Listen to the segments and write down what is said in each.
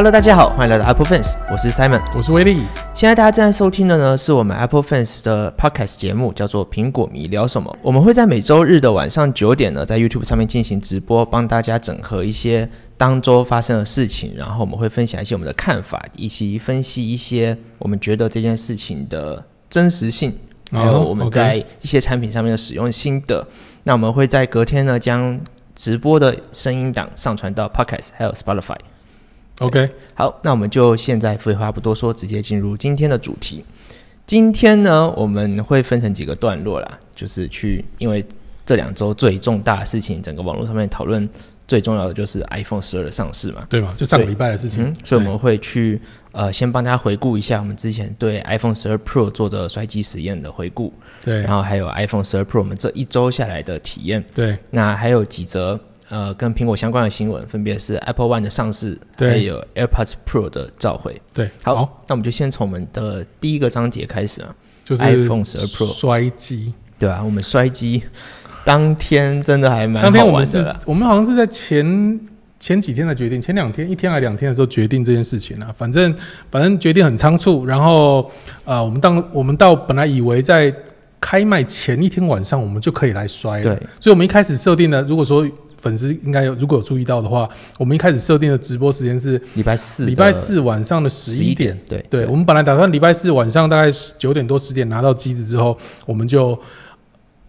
Hello，大家好，欢迎来到 Apple Fans，我是 Simon，我是威力。现在大家正在收听的呢，是我们 Apple Fans 的 Podcast 节目，叫做《苹果迷聊什么》。我们会在每周日的晚上九点呢，在 YouTube 上面进行直播，帮大家整合一些当周发生的事情，然后我们会分享一些我们的看法，以及分析一些我们觉得这件事情的真实性，还有我们在一些产品上面的使用心得。那我们会在隔天呢，将直播的声音档上传到 Podcast 还有 Spotify。OK，好，那我们就现在废话不多说，直接进入今天的主题。今天呢，我们会分成几个段落啦，就是去，因为这两周最重大的事情，整个网络上面讨论最重要的就是 iPhone 十二的上市嘛，对嘛？就上个礼拜的事情，所以我们会去呃，先帮大家回顾一下我们之前对 iPhone 十二 Pro 做的摔机实验的回顾，对，然后还有 iPhone 十二 Pro 我们这一周下来的体验，对，那还有几则。呃，跟苹果相关的新闻分别是 Apple One 的上市，还有 AirPods Pro 的召回。对，好，那我们就先从我们的第一个章节开始啊，就是 iPhone 十二 Pro 摔机，对啊，我们摔机当天真的还蛮当天我们是，我们好像是在前前几天的决定，前两天一天还两天的时候决定这件事情啊，反正反正决定很仓促，然后呃，我们当我们到本来以为在开卖前一天晚上我们就可以来摔了，对，所以我们一开始设定的，如果说。粉丝应该有，如果有注意到的话，我们一开始设定的直播时间是礼拜四，礼拜四晚上的十一点。对，对，我们本来打算礼拜四晚上大概九点多十点拿到机子之后，我们就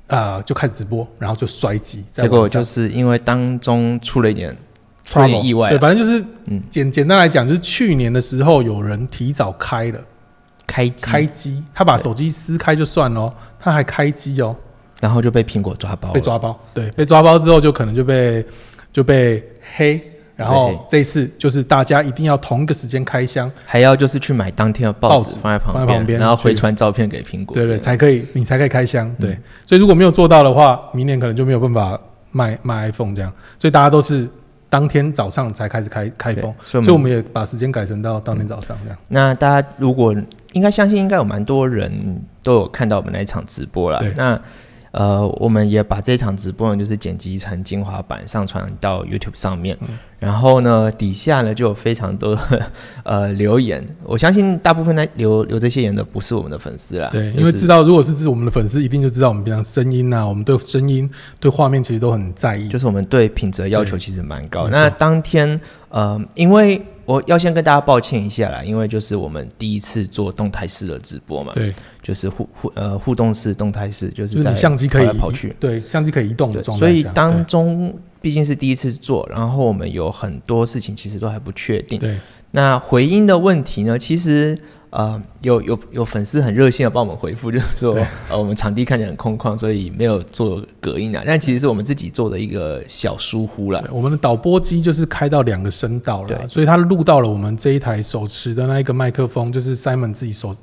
啊就开始直播，然后就摔机。结果就是因为当中出了一点出了点意外，对，反正就是嗯简简单来讲，就是去年的时候有人提早开了开开机，他把手机撕开就算了，他还开机哦。然后就被苹果抓包，被抓包，对，被抓包之后就可能就被就被黑，然后这一次就是大家一定要同一个时间开箱，还要就是去买当天的报纸放在旁边，然后回传照片给苹果，对对，才可以你才可以开箱，对，所以如果没有做到的话，明年可能就没有办法卖卖 iPhone 这样，所以大家都是当天早上才开始开开封，所以我们也把时间改成到当天早上这样。那大家如果应该相信，应该有蛮多人都有看到我们那一场直播了，那。呃，我们也把这场直播呢，就是剪辑成精华版上传到 YouTube 上面。然后呢，底下呢就有非常多 呃留言。我相信大部分呢留留这些言的不是我们的粉丝啦。对，因为知道如果是是我们的粉丝，一定就知道我们平常声音呐，我们对声音、对画面其实都很在意。就是我们对品质要求其实蛮高。那当天呃，因为。我要先跟大家抱歉一下啦，因为就是我们第一次做动态式的直播嘛，对，就是互互呃互动式、动态式，就是在相机可以跑去，对，相机可以移动的状态。所以当中毕竟是第一次做，然后我们有很多事情其实都还不确定。对，那回音的问题呢，其实。呃，有有有粉丝很热心的帮我们回复，就是说，呃，我们场地看起来很空旷，所以没有做隔音啊。但其实是我们自己做的一个小疏忽了。我们的导播机就是开到两个声道了，所以它录到了我们这一台手持的那一个麦克风，就是 Simon 自己手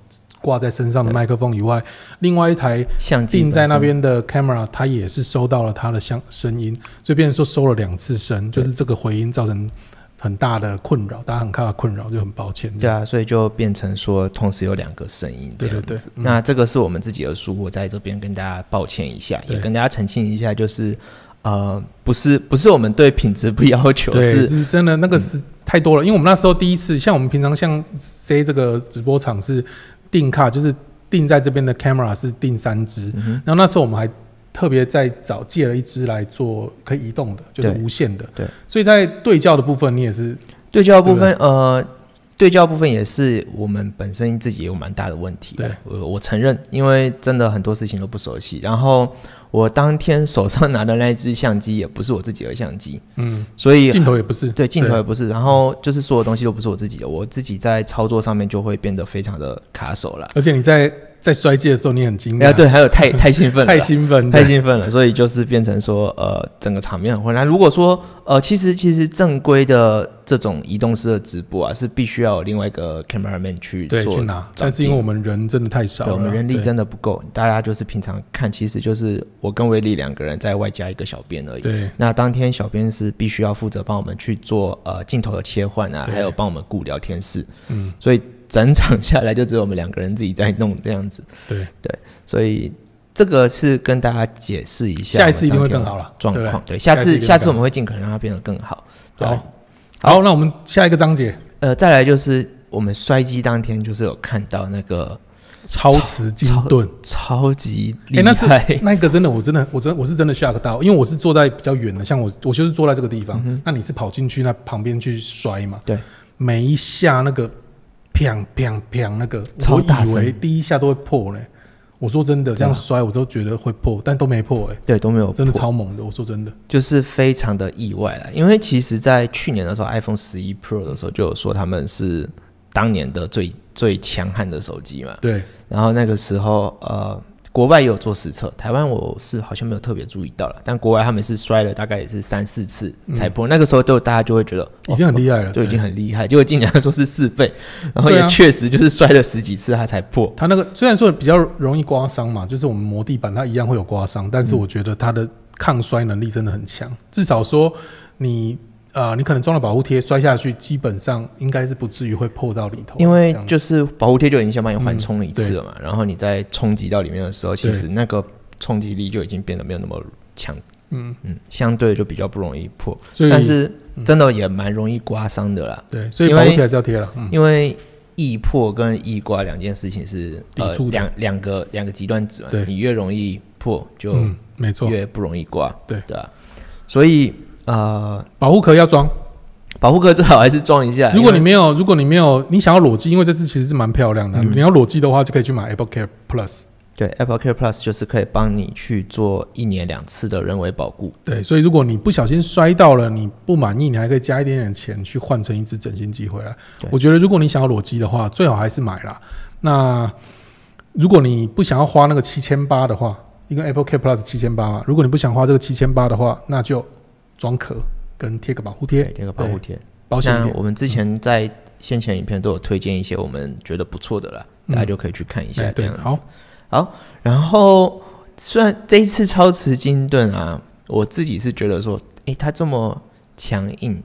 挂在身上的麦克风以外，另外一台相机定在那边的 camera，它也是收到了它的声声音，所以变成说收了两次声，就是这个回音造成。很大的困扰，大家很看的困扰，就很抱歉。对啊，所以就变成说，同时有两个声音这样子。那这个是我们自己的疏忽，在这边跟大家抱歉一下，也跟大家澄清一下，就是呃，不是不是我们对品质不要求，是真的那个是太多了。因为我们那时候第一次，像我们平常像 C 这个直播场是定卡，就是定在这边的 camera 是定三支，然后那时候我们还。特别在找借了一支来做可以移动的，就是无线的。对，所以在对焦的部分，你也是对焦部分，呃，对焦部分也是我们本身自己有蛮大的问题。对，我我承认，因为真的很多事情都不熟悉。然后我当天手上拿的那一支相机也不是我自己的相机，嗯，所以镜头也不是，对，镜头也不是。然后就是所有东西都不是我自己的，我自己在操作上面就会变得非常的卡手了。而且你在。在衰竭的时候，你很惊讶，对，还有太 太兴奋，太兴奋，太兴奋了，所以就是变成说，呃，整个场面很混乱。如果说，呃，其实其实正规的这种移动式的直播啊，是必须要有另外一个 cameraman 去做去拿，但是因为我们人真的太少，我们人力真的不够，大家就是平常看，其实就是我跟威力两个人在外加一个小编而已。对，那当天小编是必须要负责帮我们去做呃镜头的切换啊，还有帮我们顾聊天室。嗯，所以。整场下来就只有我们两个人自己在弄这样子，对。对，所以这个是跟大家解释一下，下一次一定会更好了状况。对，下次下次我们会尽可能让它变得更好。好，好，那我们下一个章节。呃，再来就是我们摔机当天，就是有看到那个超磁金盾，超级厉哎、那害，是 那个真的，我真的，我真我是真的 shock 到，因为我是坐在比较远的，像我我就是坐在这个地方，那你是跑进去那旁边去摔嘛？嗯对，每一下那个砰砰砰那个，我超大声以为第一下都会破呢。我说真的，这样摔我都觉得会破，但都没破哎、对，都没有真的超猛的。我说真的，就是非常的意外了，因为其实，在去年的时候，iPhone 十一 Pro 的时候就有说他们是当年的最最强悍的手机嘛。对，然后那个时候，呃，国外也有做实测，台湾我是好像没有特别注意到了，但国外他们是摔了大概也是三四次才破，那个时候就大家就会觉得已经很厉害了，就已经很厉害，结果今年他说是四倍，然后也确实就是摔了十几次它才破。它那个虽然说比较容易刮伤嘛，就是我们磨地板它一样会有刮伤，但是嗯。我觉得它的抗摔能力真的很强，至少说你呃你可能装了保护贴摔下去，基本上应该是不至于会破到里头，因为就是保护贴就已经先帮你缓嗯冲了一次了嘛，然后你再冲击到里面的时候，其实那个冲击力就已经变得没有那么强，嗯，嗯，相对就比较不容易破，但是真的也蛮容易刮伤的啦，对，所以保护贴还是要贴了，嗯，因为易破跟易刮两件事情是呃两两个两个极端值嘛，对。你越容易破就嗯，没错，越不容易刮，对。对啊，所以呃，保护壳要装，保护壳最好还是装一下，如果你没有，如果你没有，你想要裸机，因为这次其实是蛮漂亮的，嗯你要裸机的话就可以去买 Apple Care Plus。对 Apple Care Plus 就是可以帮你去做一年两次的人为保固，对，所以如果你不小心摔到了，你不满意，你还可以加一点点钱去换成一只整新机回来。我觉得如果你想要裸机的话，最好还是买啦。那如果你不想要花那个七千八的话，因为 Apple Care Plus 七千八嘛，如果你不想花这个七千八的话，那就装壳跟贴个保护贴对，，这个保护贴。保险一点。那我们之前在先前影片都有推荐一些我们觉得不错的啦，嗯大家就可以去看一下哎对这样，子。好，好，然后虽然这一次超磁金盾啊，我自己是觉得说，诶，它这么强硬，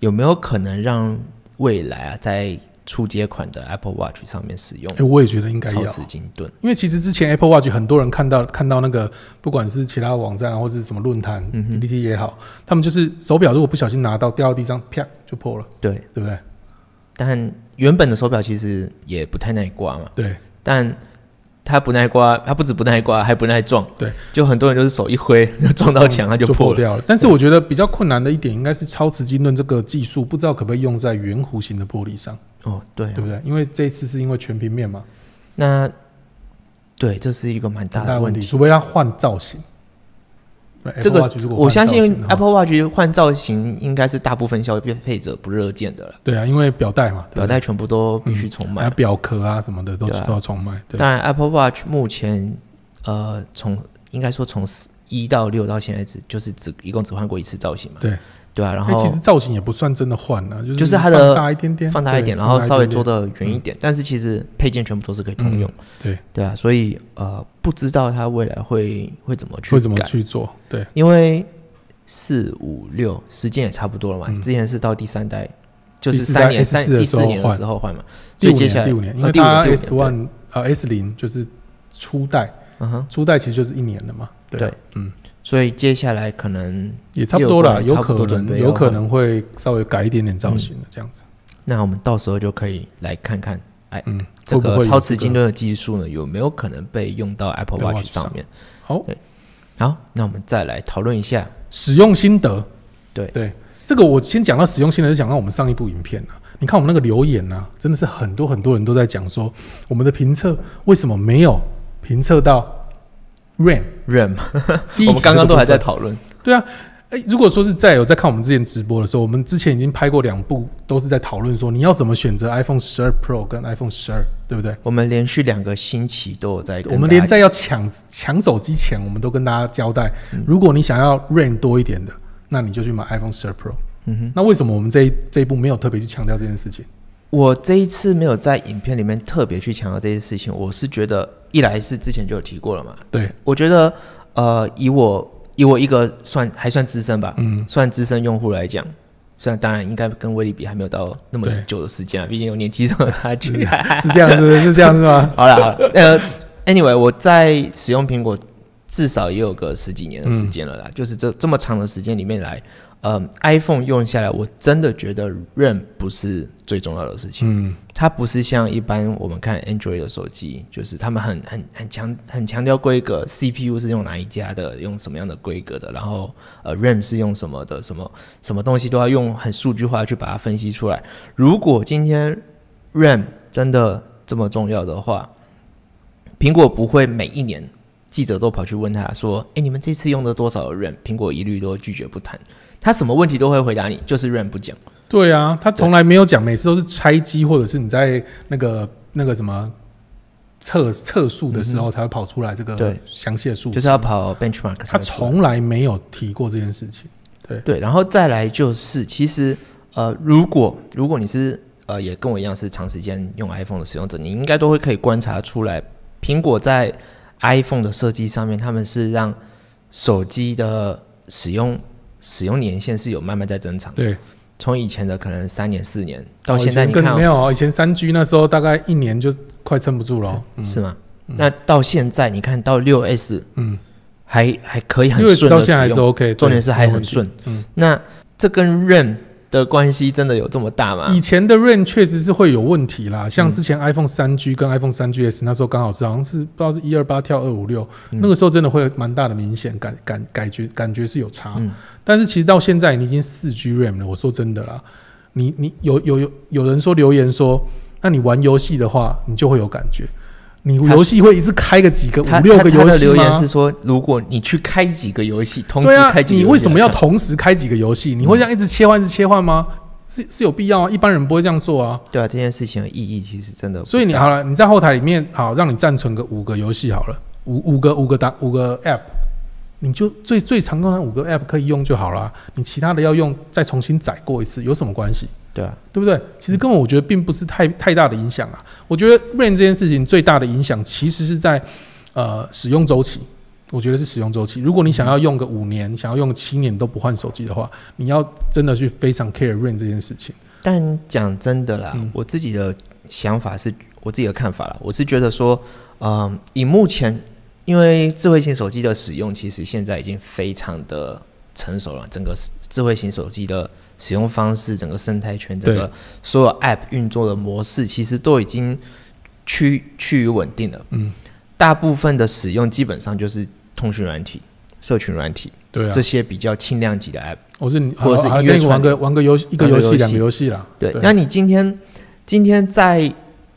有没有可能让未来啊，在初阶款的 Apple Watch 上面使用哎我也觉得应该要，超磁金盾？因为其实之前 Apple Watch 很多人看到看到那个，不管是其他网站啊，或者是什么论坛、嗯哼 PPT 也好，他们就是手表如果不小心拿到掉到地上，啪就破了，对，对不对？但原本的手表其实也不太耐刮嘛，对，但它不耐刮，它不止不耐刮，还不耐撞。对，就很多人就是手一挥就 撞到墙，它就破。就破掉了。但是我觉得比较困难的一点应该是超磁金盾这个技术，不知道可不可以用在圆弧形的玻璃上，哦，对啊对不对？因为这一次是因为全平面嘛，那对，这是一个蛮大的问题。除非他换造型。对这个我相信 Apple Watch 换造型应该是大部分消费者不热见的了，对啊，因为表带嘛，表带全部都必须重买。表壳啊什么的都对啊都要重买。对，当然，Apple Watch 目前呃从应该说从一到六到现在只就是只一共只换过一次造型嘛。对对啊，然哎，后其实造型也不算真的换啊，就是就是它的放大一点点，放大一点，然后稍微做的圆一点，但是其实配件全部都是可以通用。嗯对，对啊，所以呃，不知道它未来会会怎么去会怎么，去做？对，因为四五六时间也差不多了嘛，嗯。之前是到第三代，就是三年三第四年的换时候换嘛，所以接下来第五年，因呃第五为它 S one 呃 S 零就是初代，嗯哼，初代其实就是一年了嘛，对啊对，嗯，所以接下来可能也差不多了，有可能有可能会稍微改一点点造型的这样子，那我们到时候就可以来看看，哎，嗯，这个超磁金盾的技术呢，有没有可能被用到 Apple Watch 上面？好。好，那我们再来讨论一下，使用心得？对。对，这个我先讲到使用心得，就讲到我们上一部影片啊。你看我们那个留言呐、真的是很多很多人都在讲说，我们的评测为什么没有评测到忆体我们刚刚都还在讨论，对啊，哎、如果说是在有在看我们之前直播的时候，我们之前已经拍过两部，都是在讨论说你要怎么选择 iPhone 十二 Pro 跟 iPhone 十二，对不对？我们连续两个星期都有在我们连在要抢抢手机前，我们都跟大家交代，嗯如果你想要 RAM 多一点的，那你就去买 iPhone 十二 Pro。嗯哼。那为什么我们这一这一步没有特别去强调这件事情？我这一次没有在影片里面特别去强调这些事情，我是觉得一来是之前就有提过了嘛，对，我觉得呃，以我以我一个算还算资深吧，嗯，算资深用户来讲，虽然当然应该跟威力比还没有到那么久的时间啊，毕竟有年纪上的差距。是这样，子是是这样子吗？好了，好了呃，anyway，我在使用苹果至少也有个十几年的时间了啦，就是这这么长的时间里面来，呃，iPhone 用下来，我真的觉得 RAM 不是最重要的事情。嗯，它不是像一般我们看 Android 的手机，就是他们很很很强很强调规格，CPU 是用哪一家的，用什么样的规格的，然后呃 RAM 是用什么的，什么什么东西都要用很数据化去把它分析出来。如果今天 RAM 真的这么重要的话，苹果不会每一年记者都跑去问他说：“哎，你们这次用了多少 RAM？” 苹果一律都拒绝不谈，他什么问题都会回答你，就是 RAM 不讲。对啊，他从来没有讲，每次都是拆机或者是你在那个那个什么测测速的时候才会跑出来这个对详细的数据，就是要跑 benchmark 他。从来没有提过这件事情。对对，然后再来就是，其实呃，如果如果你是呃也跟我一样是长时间用 iPhone 的使用者，你应该都会可以观察出来，苹果在 iPhone 的设计上面，他们是让手机的使用使用年限是有慢慢在增长的。对，从以前的可能三年四年到哦现在，你看、哦、没有哦，以前三 G 那时候大概一年就快撑不住了哦。嗯是吗？那到现在你看到六 S 嗯，还还可以很顺的到现在还是使用，OK，重点是还很顺。嗯，那这跟 RAM 的关系真的有这么大吗？以前的 RAM 确实是会有问题啦，像嗯之前 iPhone 三 G 跟 iPhone 三 GS 那时候刚好是好像是不知道是一二八跳二五六，嗯那个时候真的会有蛮大的明显感感感觉感觉是有差。嗯但是其实到现在你已经四 G RAM 了，我说真的啦，你你有有有有人说留言说，那你玩游戏的话，你就会有感觉。你游戏会一次开个几个五六个游戏吗留言是？说，如果你去开几个游戏，同时开，几个游戏来看，嗯你为什么要同时开几个游戏？你会这样一直切换，一直切换吗？是是有必要啊，一般人不会这样做啊。对啊，这件事情的意义其实真的，所以你好了，你在后台里面好，让你暂存个五个游戏好了，五五个五个档五个 app，你就最最常用的五个 app 可以用就好啦。你其他的要用再重新载过一次，有什么关系？对啊，对不对？其实根本我觉得并不是太太大的影响啊。我觉得 Rain 这件事情最大的影响其实是在呃使用周期，我觉得是使用周期。如果你想要用个五年，想要用个七年都不换手机的话，你要真的去非常 care Rain 这件事情。但讲真的啦，嗯我自己的想法是我自己的看法啦，我是觉得说，嗯、以目前因为智慧型手机的使用，其实现在已经非常的成熟了，整个智慧型手机的使用方式，整个生态圈，整个所有 App 运作的模式，其实都已经趋趋于稳定了。嗯，大部分的使用基本上就是通讯软体、社群软体、对啊这，些比较轻量级的 App。我是你，或者是好好音乐串跟你玩个玩个游戏，一个游戏、玩个游戏两个游戏啦。对，那你今天今天在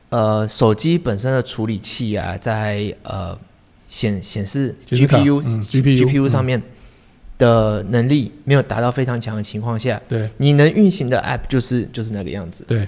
呃手机本身的处理器啊，在呃显显示 GPU、嗯 GPU 上面的能力没有达到非常强的情况下，对。你能运行的 App 就是就是那个样子，对，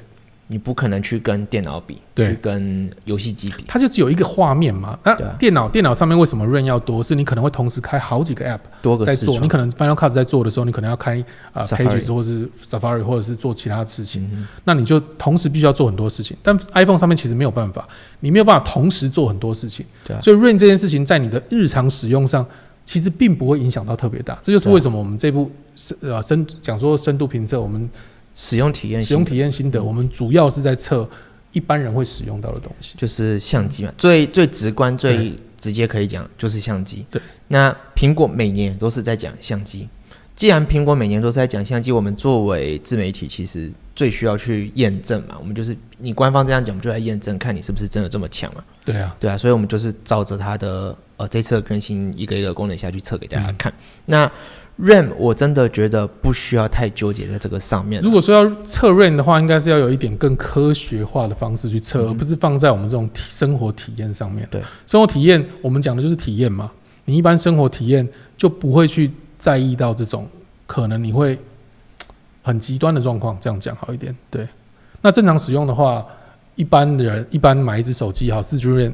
你不可能去跟电脑比，去跟游戏机比。它就只有一个画面嘛。那啊电脑电脑上面为什么 RAM 要多？是你可能会同时开好几个 app 在做，多个在做你可能 Final Cut 在做的时候，你可能要开啊、Pages 或是 Safari 或者是做其他的事情，嗯那你就同时必须要做很多事情。但 iPhone 上面其实没有办法，你没有办法同时做很多事情，所以 RAM 这件事情在你的日常使用上。其实并不会影响到特别大，这就是为什么我们这部深呃深讲说深度评测，我们使用体验使用体验心得，我们主要是在测一般人会使用到的东西。就是相机嘛，最最直观、最直接可以讲就是相机。对，那苹果每年都是在讲相机。既然苹果每年都是在讲相机，我们作为自媒体，其实最需要去验证嘛。我们就是你官方这样讲，我们就来验证，看你是不是真的这么强嘛。对啊，对啊，所以我们就是照着它的呃这次的更新一个一个功能下去测给大家看。那 RAM 我真的觉得不需要太纠结在这个上面啊。如果说要测 RAM 的话，应该是要有一点更科学化的方式去测，嗯而不是放在我们这种体生活体验上面。对，生活体验我们讲的就是体验嘛。你一般生活体验就不会去在意到这种可能你会很极端的状况，这样讲好一点。对，那正常使用的话，一般人一般买一只手机好，四 G RAM，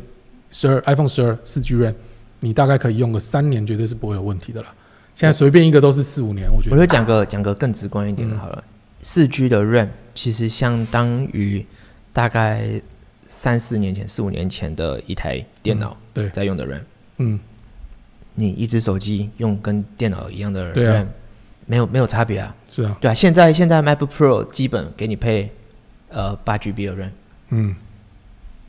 十二 iPhone 十二四 G RAM，你大概可以用个三年，绝对是不会有问题的啦。现在随便一个都是四五年，我觉得。我就讲个讲个更直观一点的嗯好了。四 G 的 RAM 其实相当于大概三四年前、四五年前的一台电脑对，在用的 RAM。嗯，你一只手机用跟电脑一样的 RAM，、没有没有差别啊。是啊，对啊，现在现在 MacBook Pro 基本给你配呃八 GB 的 RAM，嗯，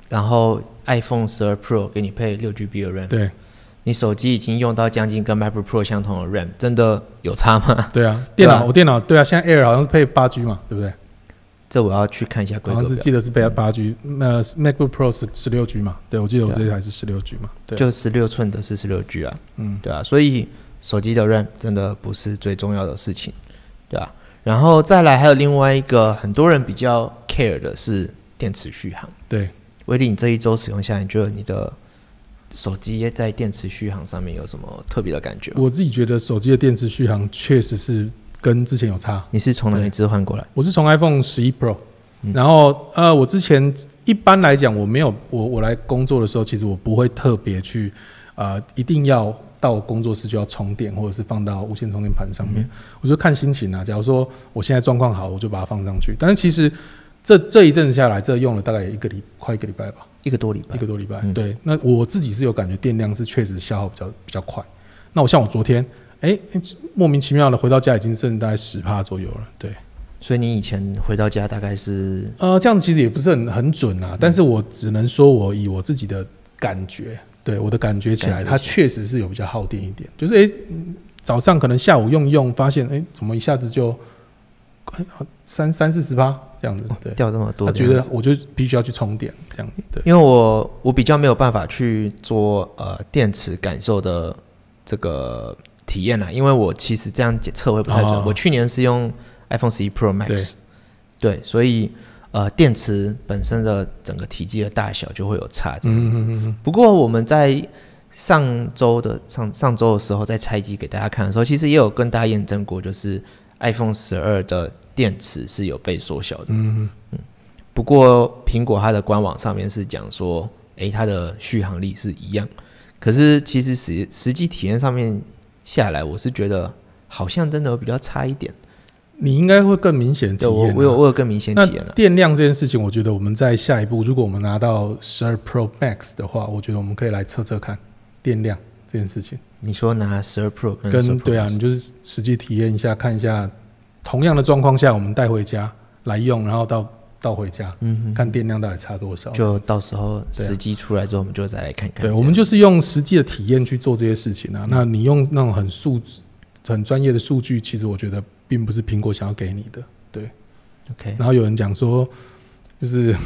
然后 iPhone 十二 Pro 给你配六 GB 的 RAM。对，你手机已经用到将近跟 MacBook Pro 相同的 RAM，真的有差吗？对啊，电脑我电脑对啊，现在 Air 好像是配八 G 嘛，对不对？这我要去看一下规好像是。记得是配八 G，呃，MacBook Pro 是十六 G 嘛？对，我记得我这台是十六 G 嘛？对，就十六寸的是十六 G 啊，嗯，对啊，所以手机的 RAM 真的不是最重要的事情，对啊。然后再来还有另外一个很多人比较 care 的是电池续航。对，威力，你这一周使用下来，你觉得你的手机在电池续航上面有什么特别的感觉？我自己觉得手机的电池续航确实是跟之前有差。你是从哪里置换过来？我是从 iPhone 十一 Pro，、嗯然后呃，我之前一般来讲，我没有我我来工作的时候，其实我不会特别去呃，一定要到工作室就要充电，或者是放到无线充电盘上面。我就看心情啊。假如说我现在状况好，我就把它放上去。但是其实这这一阵子下来，这用了大概一个礼快一个礼拜吧，一个多礼拜一个。多礼拜。嗯对，那我自己是有感觉电量是确实消耗比较比较快。那我像我昨天，哎、莫名其妙的回到家已经剩大概十帕左右了。对，所以你以前回到家大概是呃，这样子其实也不是很很准啊，但是我只能说我以我自己的感觉，对我的感觉起来，它确实是有比较耗电一点。就是诶、嗯早上可能下午用一用，发现诶、怎么一下子就三三四十趴这样子，对。掉这么多？觉得我就必须要去充电，这样对。因为我我比较没有办法去做呃电池感受的这个体验啦，因为我其实这样检测会不太准。哦我去年是用 iPhone 十一 Pro Max，对，所以呃电池本身的整个体积的大小就会有差这样子。不过我们在上周的上上周的时候，在拆机给大家看的时候，其实也有跟大家验证过，就是 iPhone 十二的电池是有被缩小的。嗯嗯，不过苹果它的官网上面是讲说，诶，它的续航力是一样，可是其实实实际体验上面下来，我是觉得好像真的有比较差一点。你应该会更明显体验啊。我有我有更明显体验了。电量这件事情，我觉得我们在下一步，如果我们拿到十二 Pro Max 的话，我觉得我们可以来测测看电量这件事情。你说拿十二 Pro 跟12跟 Pro 对啊，你就是实际体验一下，看一下同样的状况下，我们带回家来用，然后到到回家，嗯哼，看电量到底差多少。就到时候对啊时机出来之后，我们就再来看看对，我们就是用实际的体验去做这些事情啊。那你用那种很数很专业的数据，其实我觉得并不是苹果想要给你的。对 OK，然后有人讲说，就是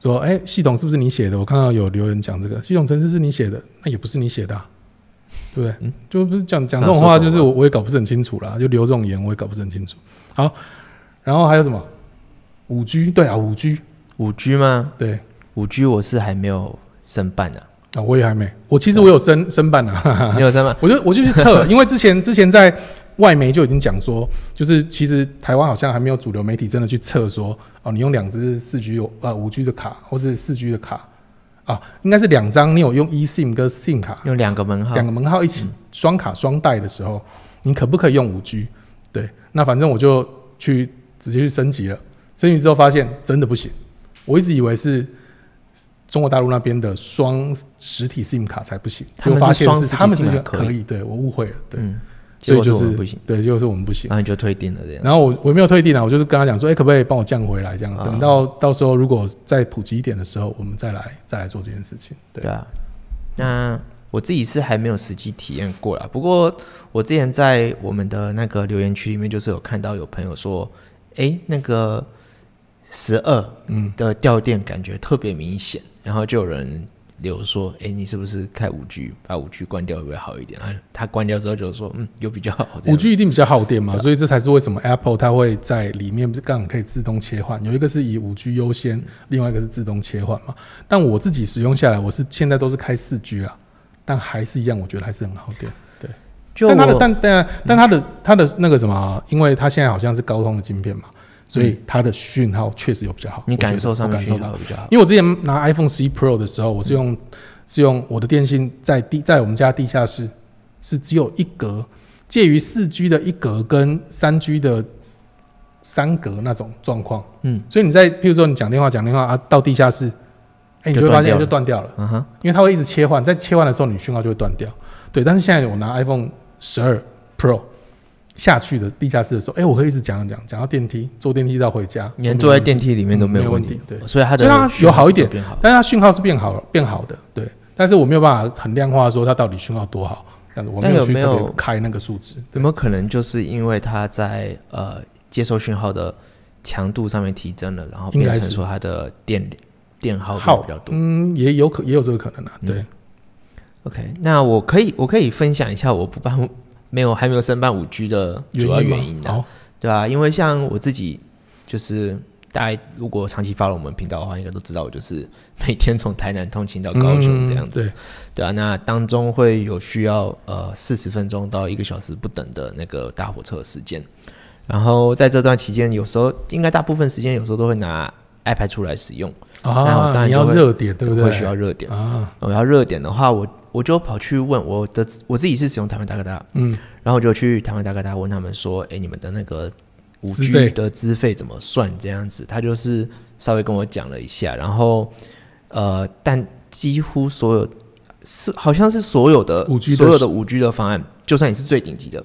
说，哎、系统是不是你写的？我看到有留言讲这个，系统程式是你写的，那也不是你写的、啊，对不对？嗯就不是讲讲这种话，就是我我也搞不是很清楚啦，就留这种言我也搞不是很清楚。好，然后还有什么？五 G 对啊，五 G 五 G 吗？对五 G 我是还没有申办的、啊，我也还没，我其实我有申申办啊，哈哈哈你有申办？我就我就去测，因为之前之前在外媒就已经讲说，就是其实台湾好像还没有主流媒体真的去测说，哦，你用两只四 G 有啊五 G 的卡或是四 G 的卡啊，应该是两张，你有用 eSIM 跟 SIM 卡。用两个门号。两个门号一起双卡双待的时候，你可不可以用五 G？对，那反正我就去直接去升级了，升级之后发现真的不行，我一直以为是。中国大陆那边的双实体 SIM 卡才不行，他们结果发现是双他们是 SIM 卡可以。可以，对我误会了，对，嗯，所以就是不行，对，就是我们不行。然后你就退订了这样。然后我我没有退订啊，我就是跟他讲说，哎、可不可以帮我降回来？这样，啊等到到时候如果再普及一点的时候，我们再来再来做这件事情。对对，啊，那我自己是还没有实际体验过啦。不过我之前在我们的那个留言区里面，就是有看到有朋友说，哎，那个十二嗯，的掉电感觉特别明显，然后就有人留说，诶，你是不是开五 G，把五 G 关掉会不会好一点？啊，他关掉之后就说，嗯，有比较好。五 G 一定比较耗电嘛，所以这才是为什么 Apple 它会在里面刚好可以自动切换，有一个是以五 G 优先，另外一个是自动切换嘛。但我自己使用下来，我是现在都是开四 G 啊，但还是一样，我觉得还是很耗电。就但它的但但但它的它的那个什么，因为它现在好像是高通的晶片嘛，所以它的讯号确实有比较好。你感受上我感受到比较好。因为我之前拿 iPhone 十一 Pro 的时候，我是用是用我的电信在地在我们家地下室是只有一格，介于四 G 的一格跟三 G 的三格那种状况。嗯，所以你在譬如说你讲电话讲电话啊，到地下室，哎、你就会发现就断掉了。嗯哼，因为它会一直切换，在切换的时候，你讯号就会断掉。对，但是现在我拿 iPhone 十二 Pro 下去的地下室的时候，哎、我可以一直讲讲讲，到电梯，坐电梯到回家，连坐在电梯里面都没有问题对所以它的有好一点。但是它讯号是变好变好的，对，但是我没有办法很量化说它到底讯号多好，这样子我没有没有别开那个数值。有没有可能就是因为它在呃接收讯号的强度上面提升了，然后变成说它的电电耗耗比较多？嗯，也有可也有这个可能啊，嗯对，OK，那我可以我可以分享一下我不办没有还没有申办五 G 的主要原因的、好，对啊，因为像我自己就是大家如果长期发了我们频道的话，应该都知道我就是每天从台南通勤到高雄这样子，嗯对，对啊，那当中会有需要呃四十分钟到一个小时不等的那个大火车的时间，然后在这段期间，有时候应该大部分时间有时候都会拿 iPad 出来使用，那我当然，要热点，对不对？会需要热点。啊，我要热点的话，我我就跑去问我的我自己是使用台湾大哥大，嗯，然后我就去台湾大哥大问他们说，哎，你们的那个五 G 的资费怎么算？这样子，他就是稍微跟我讲了一下，然后呃，但几乎所有是好像是所有的 5G 的所有的五 G 的方案，就算你是最顶级的，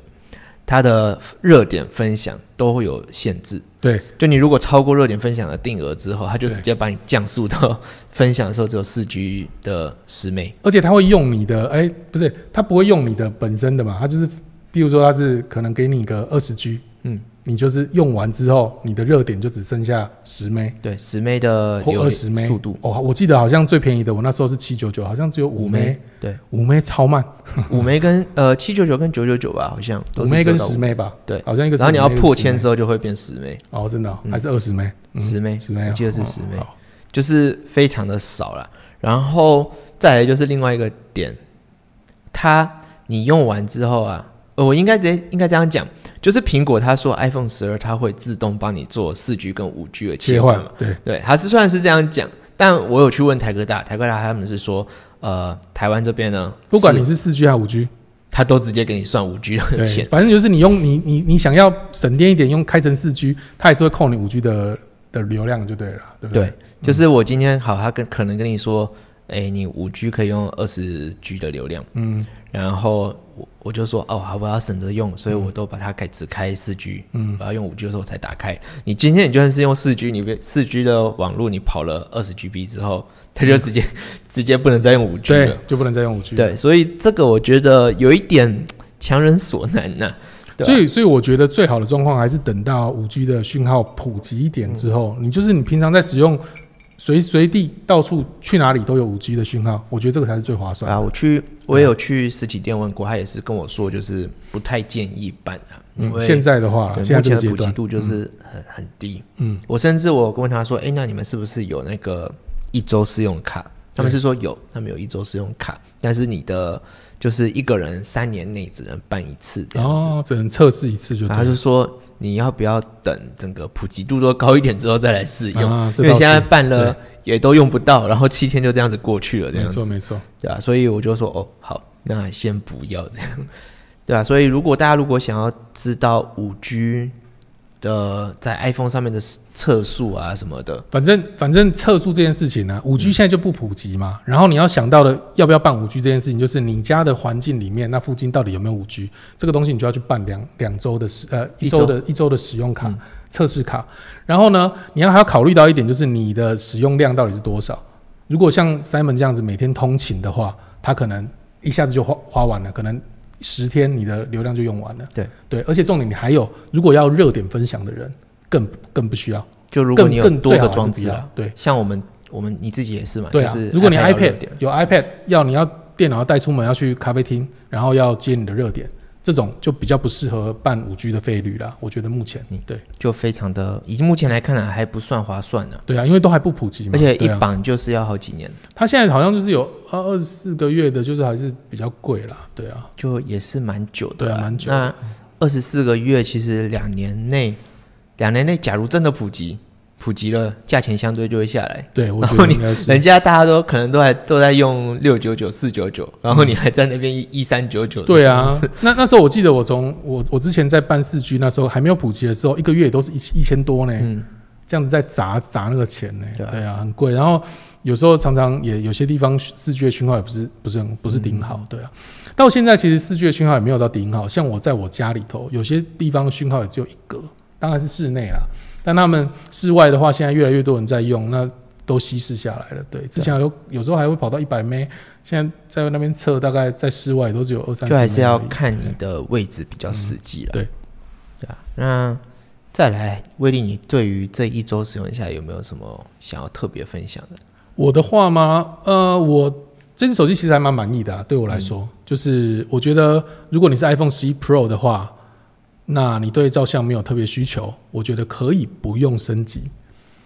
它的热点分享都会有限制。对，就你如果超过热点分享的定额之后，它就直接把你降速到分享的时候只有四 G 的十枚。而且它会用你的，哎，不是，它不会用你的本身的嘛，它就是，比如说它是可能给你个二十 G，嗯，你就是用完之后，你的热点就只剩下十枚。对，十枚的或二十枚。速度，哦，我记得好像最便宜的，我那时候是七九九，好像只有五枚，对，五枚超慢，五枚跟呃七九九跟九九九吧，好像五枚跟十枚吧，对。好像一个然后你要破千之后就会变十枚，哦，真的哦嗯。还是二十枚，嗯。十枚，十枚啊，我记得是哦十枚。好。就是非常的少了。然后再来就是另外一个点，它你用完之后啊，呃我应该直接应该这样讲，就是苹果他说 iPhone 十二它会自动帮你做四 G 跟五 G 的切切换嘛，，换对，对，它是虽然是这样讲，但我有去问台哥大，台哥大他们是说，呃，台湾这边呢，不管你是四 G 还是五 G，他都直接给你算五 G 的对，钱，反正就是你用你你你想要省电一点，用开成四 G，它也是会扣你五 G 的的流量就对了，对不对，就是我今天好，他跟可能跟你说，哎，你五 G 可以用二十 G 的流量，嗯。然后我我就说，哦，好，我要省着用，所以我都把它改只开四 G，嗯我要用五 G 的时候我才打开。你今天你就算是用四 G，你四 G 的网络你跑了二十 GB 之后，它就直接、直接不能再用五 G 了。，就不能再用五 G。对，所以这个我觉得有一点强人所难呐、所以，所以我觉得最好的状况还是等到五 G 的讯号普及一点之后，你就是你平常在使用，随随地到处去哪里都有五 G 的讯号，我觉得这个才是最划算啊，我去，我也有去实体店问过，他也是跟我说，就是不太建议办啊，因嗯，为现在的话目前的普及，度就是很很低。嗯，我甚至我问他说，哎，那你们是不是有那个一周试用卡？他们是说有，他们有一周试用卡，但是你的就是一个人三年内只能办一次这样子。哦，只能测试一次就他就说你要不要等整个普及度都高一点之后再来试用，啊，因为现在办了也都用不到，然后七天就这样子过去了，这样子错没错，对啊，所以我就说哦，好，那先不要这样，对啊，所以如果大家如果想要知道五 G 的在 iPhone 上面的测速啊什么的，反正反正测速这件事情呢、五 G 现在就不普及嘛。然后你要想到的要不要办五 G 这件事情，就是你家的环境里面那附近到底有没有五 G 这个东西，你就要去办两两周的使呃一周的一周的使用卡、测试卡。然后呢，你要还要考虑到一点，就是你的使用量到底是多少。如果像 Simon 这样子每天通勤的话，他可能一下子就花花完了，可能十天你的流量就用完了。对对，而且重点你还有，如果要热点分享的人，更更不需要。就如果更你有多个装置啊，对像我们我们你自己也是嘛，对啊就是，如果你 iPad 有 iPad 要你要电脑要带出门要去咖啡厅，然后要接你的热点，这种就比较不适合办五 G 的费率啦。我觉得目前嗯对就非常的，以目前来看来还不算划算呢、对啊，因为都还不普及嘛，而且一绑就是要好几年，它现在好像就是有二二十四个月的，就是还是比较贵啦。对啊，就也是蛮久的啦，对啊，蛮久的。那二十四个月，其实两年内，两年内假如真的普及，普及了，价钱相对就会下来。对，我觉得应该是人家大家都可能都还都在用六九九、四九九，然后你还在那边一一三九九。对啊，那那时候我记得我从我我之前在办四 G 那时候还没有普及的时候，一个月也都是一一千多呢。嗯，这样子在砸砸那个钱呢、对啊对啊，很贵。然后有时候常常也有些地方四 G 的讯号也不是不是很不是顶好，对啊。到现在其实四 G 的讯号也没有到顶好，像我在我家里头有些地方讯号也只有一格，当然是室内啦。但他们室外的话，现在越来越多人在用，那都稀释下来了。对，之前有有时候还会跑到一百 m 现在在那边测，大概在室外都只有二三十，就还是要看你的位置比较实际了。嗯对，对啊。那再来，威力，你对于这一周使用下来有没有什么想要特别分享的？我的话吗？呃，我这只手机其实还蛮满意的、啊，对我来说，就是我觉得如果你是 iPhone 十一 Pro 的话，那你对照相没有特别需求，我觉得可以不用升级。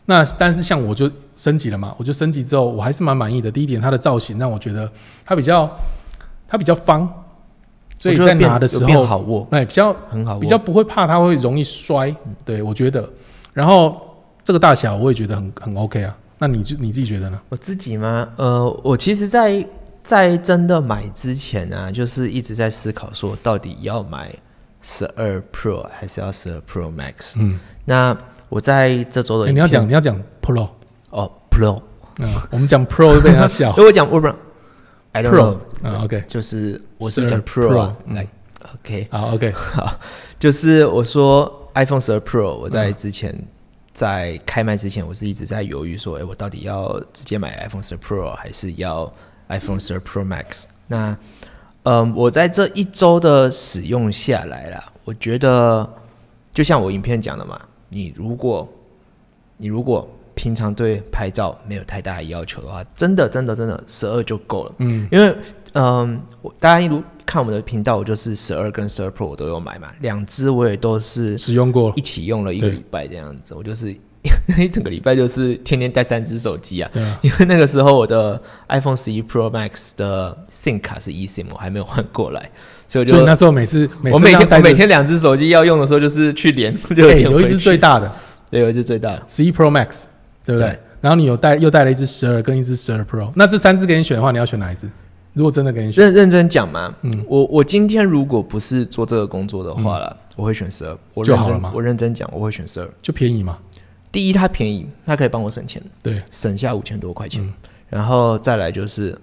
那但是像我就升级了嘛，我就升级之后，我还是蛮满意的。第一点，它的造型让我觉得它比较它比较方，所以在拿的时候，变好握，哎，比较很好握，比较不会怕它会容易摔，对我觉得。然后这个大小我也觉得很很 OK 啊。那你就你自己觉得呢？我自己吗？呃，我其实在，在真的买之前啊，就是一直在思考说，到底要买十二 Pro 还是要十二 Pro Max？嗯，那我在这周的欸你要讲你要讲 Pro，哦 Pro，嗯，我们讲 Pro 会被人家笑。如。果我讲我不 I don't Pro，know，啊，OK，就是我是讲12 Pro 来 OK，好，OK，就是我说 iPhone 十二 Pro，我在嗯之前、在开卖之前，我是一直在犹豫说，哎、我到底要直接买 iPhone 十二 Pro 还是要 iPhone 十二 Pro Max？那，嗯，我在这一周的使用下来啦，我觉得就像我影片讲的嘛，你如果你如果平常对拍照没有太大的要求的话，真的真的真的十二就够了。嗯，因为嗯，我大家一路看我们的频道，我就是十二跟十二 Pro 我都有买嘛，两只我也都是使用过。一，起用了一个礼拜这样子，我就是 一整个礼拜就是天天带三只手机啊。因为那个时候我的 iPhone 十一 Pro Max 的 SIM 卡是 eSIM，我还没有换过来，所以我就那时候每次每我每天每天两只手机要用的时候，就是去连，就哎连回去有一只最，大的对，有一只最大的，十一 Pro Max，对不对对？然后你有带又带了一只十二跟一只十二 Pro，那这三只给你选的话，你要选哪一只？如果真的给你选，认认真讲嘛，嗯我我今天如果不是做这个工作的话啦，我会选十二。我认真我认真讲，我会选十二。就便宜嘛，第一，它便宜，它可以帮我省钱，对，省下五千多块钱。嗯。然后再来就是，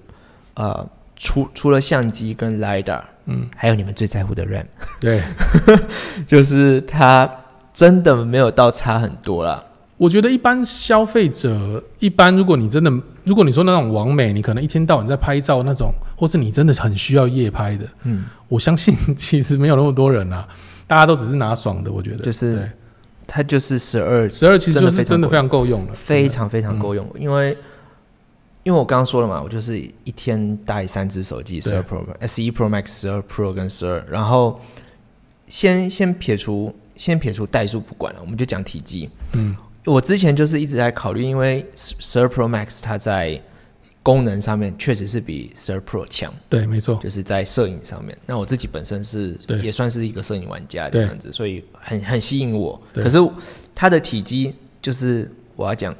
呃，除除了相机跟 lidar，嗯，还有你们最在乎的 RAM，对，就是它真的没有到差很多啦。我觉得一般消费者，一般如果你真的，如果你说那种完美，你可能一天到晚在拍照那种，或是你真的很需要夜拍的，嗯，我相信其实没有那么多人啊，大家都只是拿爽的。我觉得。就是它就是十二，十二其实就是真真的的非常够用了，非常非常嗯够用，因为。因为我刚刚说了嘛，我就是一天带三只手机，十对二 Pro、S 一 Pro Max、十二 Pro 跟十二，然后先先撇除先撇除代数不管了，我们就讲体积。嗯，我之前就是一直在考虑，因为十二 Pro Max 它在功能上面确实是比十二 Pro 强，对，没错，就是在摄影上面。那我自己本身是对也算是一个摄影玩家这样子，所以很很吸引我。对可是它的体积就是我要讲，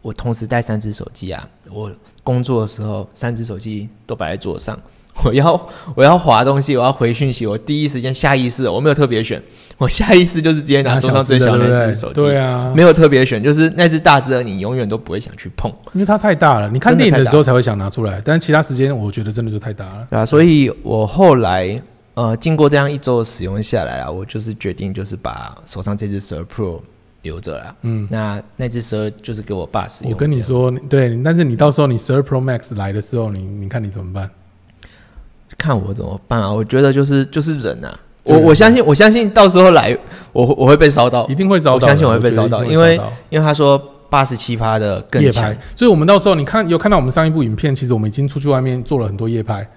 我同时带三只手机啊，我工作的时候三只手机都摆在桌上。我要我要划东西，我要回讯息，我第一时间下意识，我没有特别选，我下意识就是直接拿桌上最小的那只手机，对啊，没有特别选，就是那只大只的，你永远都不会想去碰，因为它太大了，你看电影的时候才会想拿出来，但是其他时间我觉得真的就太大了。对啊，所以我后来呃，经过这样一周的使用下来啊，我就是决定就是把手上这只十二 Pro 留着啦。嗯，那那只十二就是给我爸使用。我跟你，说，对，但是你到时候你十二 Pro Max 来的时候，你你看你怎么办？看我怎么办啊？我觉得就是就是忍啊。我我相信我相信到时候来，我我会被烧到一，定会烧到，我相信我会被烧到因为因为他说八十七趴的夜拍，，所以我们到时候你看有看到我们上一部影片，其实我们已经出去外面做了很多夜拍。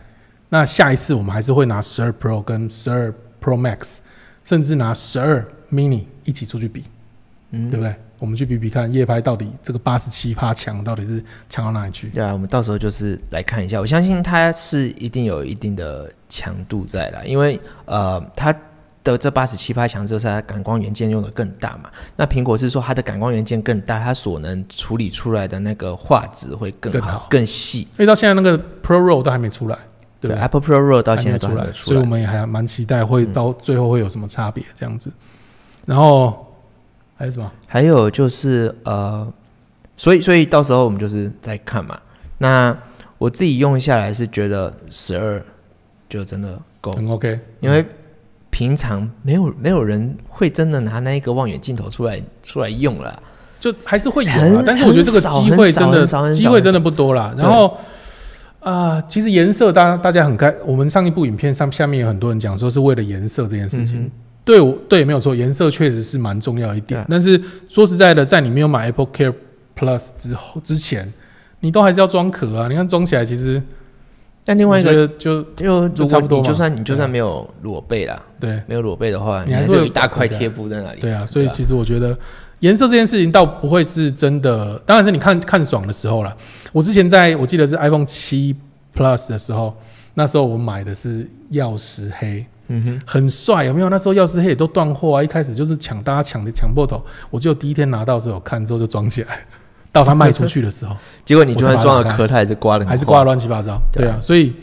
那下一次我们还是会拿十二 Pro 跟十二 Pro Max，甚至拿十二 Mini 一起出去比，嗯对不对？我们去比比看夜拍到底这个八十七趴强到底是强到哪里去？对啊，我们到时候就是来看一下，我相信它是一定有一定的强度在啦，因为呃，它的这八十七趴强就是它感光元件用的更大嘛。那苹果是说它的感光元件更大，它所能处理出来的那个画质会更好、更细。因为到现在那个 Pro Roll 都还没出来，对对？，Apple Pro RAW 到还现在都没出来，出来。所以我们也还蛮期待会嗯到最后会有什么差别这样子。然后还有什么？还有就是呃，所以所以到时候我们就是再看嘛。那我自己用下来是觉得十二就真的够，很 OK，因为平常没有没有人会真的拿那一个望远镜头出来出来用了啊。就还是会有啊，但是我觉得这个机会真的机会真的不多啦。然后，啊、其实颜色大家大家很开，我们上一部影片上下面有很多人讲说是为了颜色这件事情。嗯对我对没有错，颜色确实是蛮重要一点。但是说实在的，在你没有买 Apple Care Plus 之后之前，你都还是要装壳啊。你看装起来其实但另外一个得就就如果差不多就算你就算没有裸背啦，对没有裸背的话，你还是有一大块贴布在那里。对啊，所以其实我觉得颜色这件事情倒不会是真的，当然是你看看爽的时候啦。我之前在我记得是 iPhone 七 Plus 的时候，那时候我买的是曜石黑，嗯哼，很帅，有没有？那时候钥匙黑也都断货啊，一开始就是抢大家抢的抢破头，我就第一天拿到的时候看之后就装起来，到他卖出去的时候结果你就算装了壳，它还是刮的，还是刮的乱七八糟。对啊对啊，所以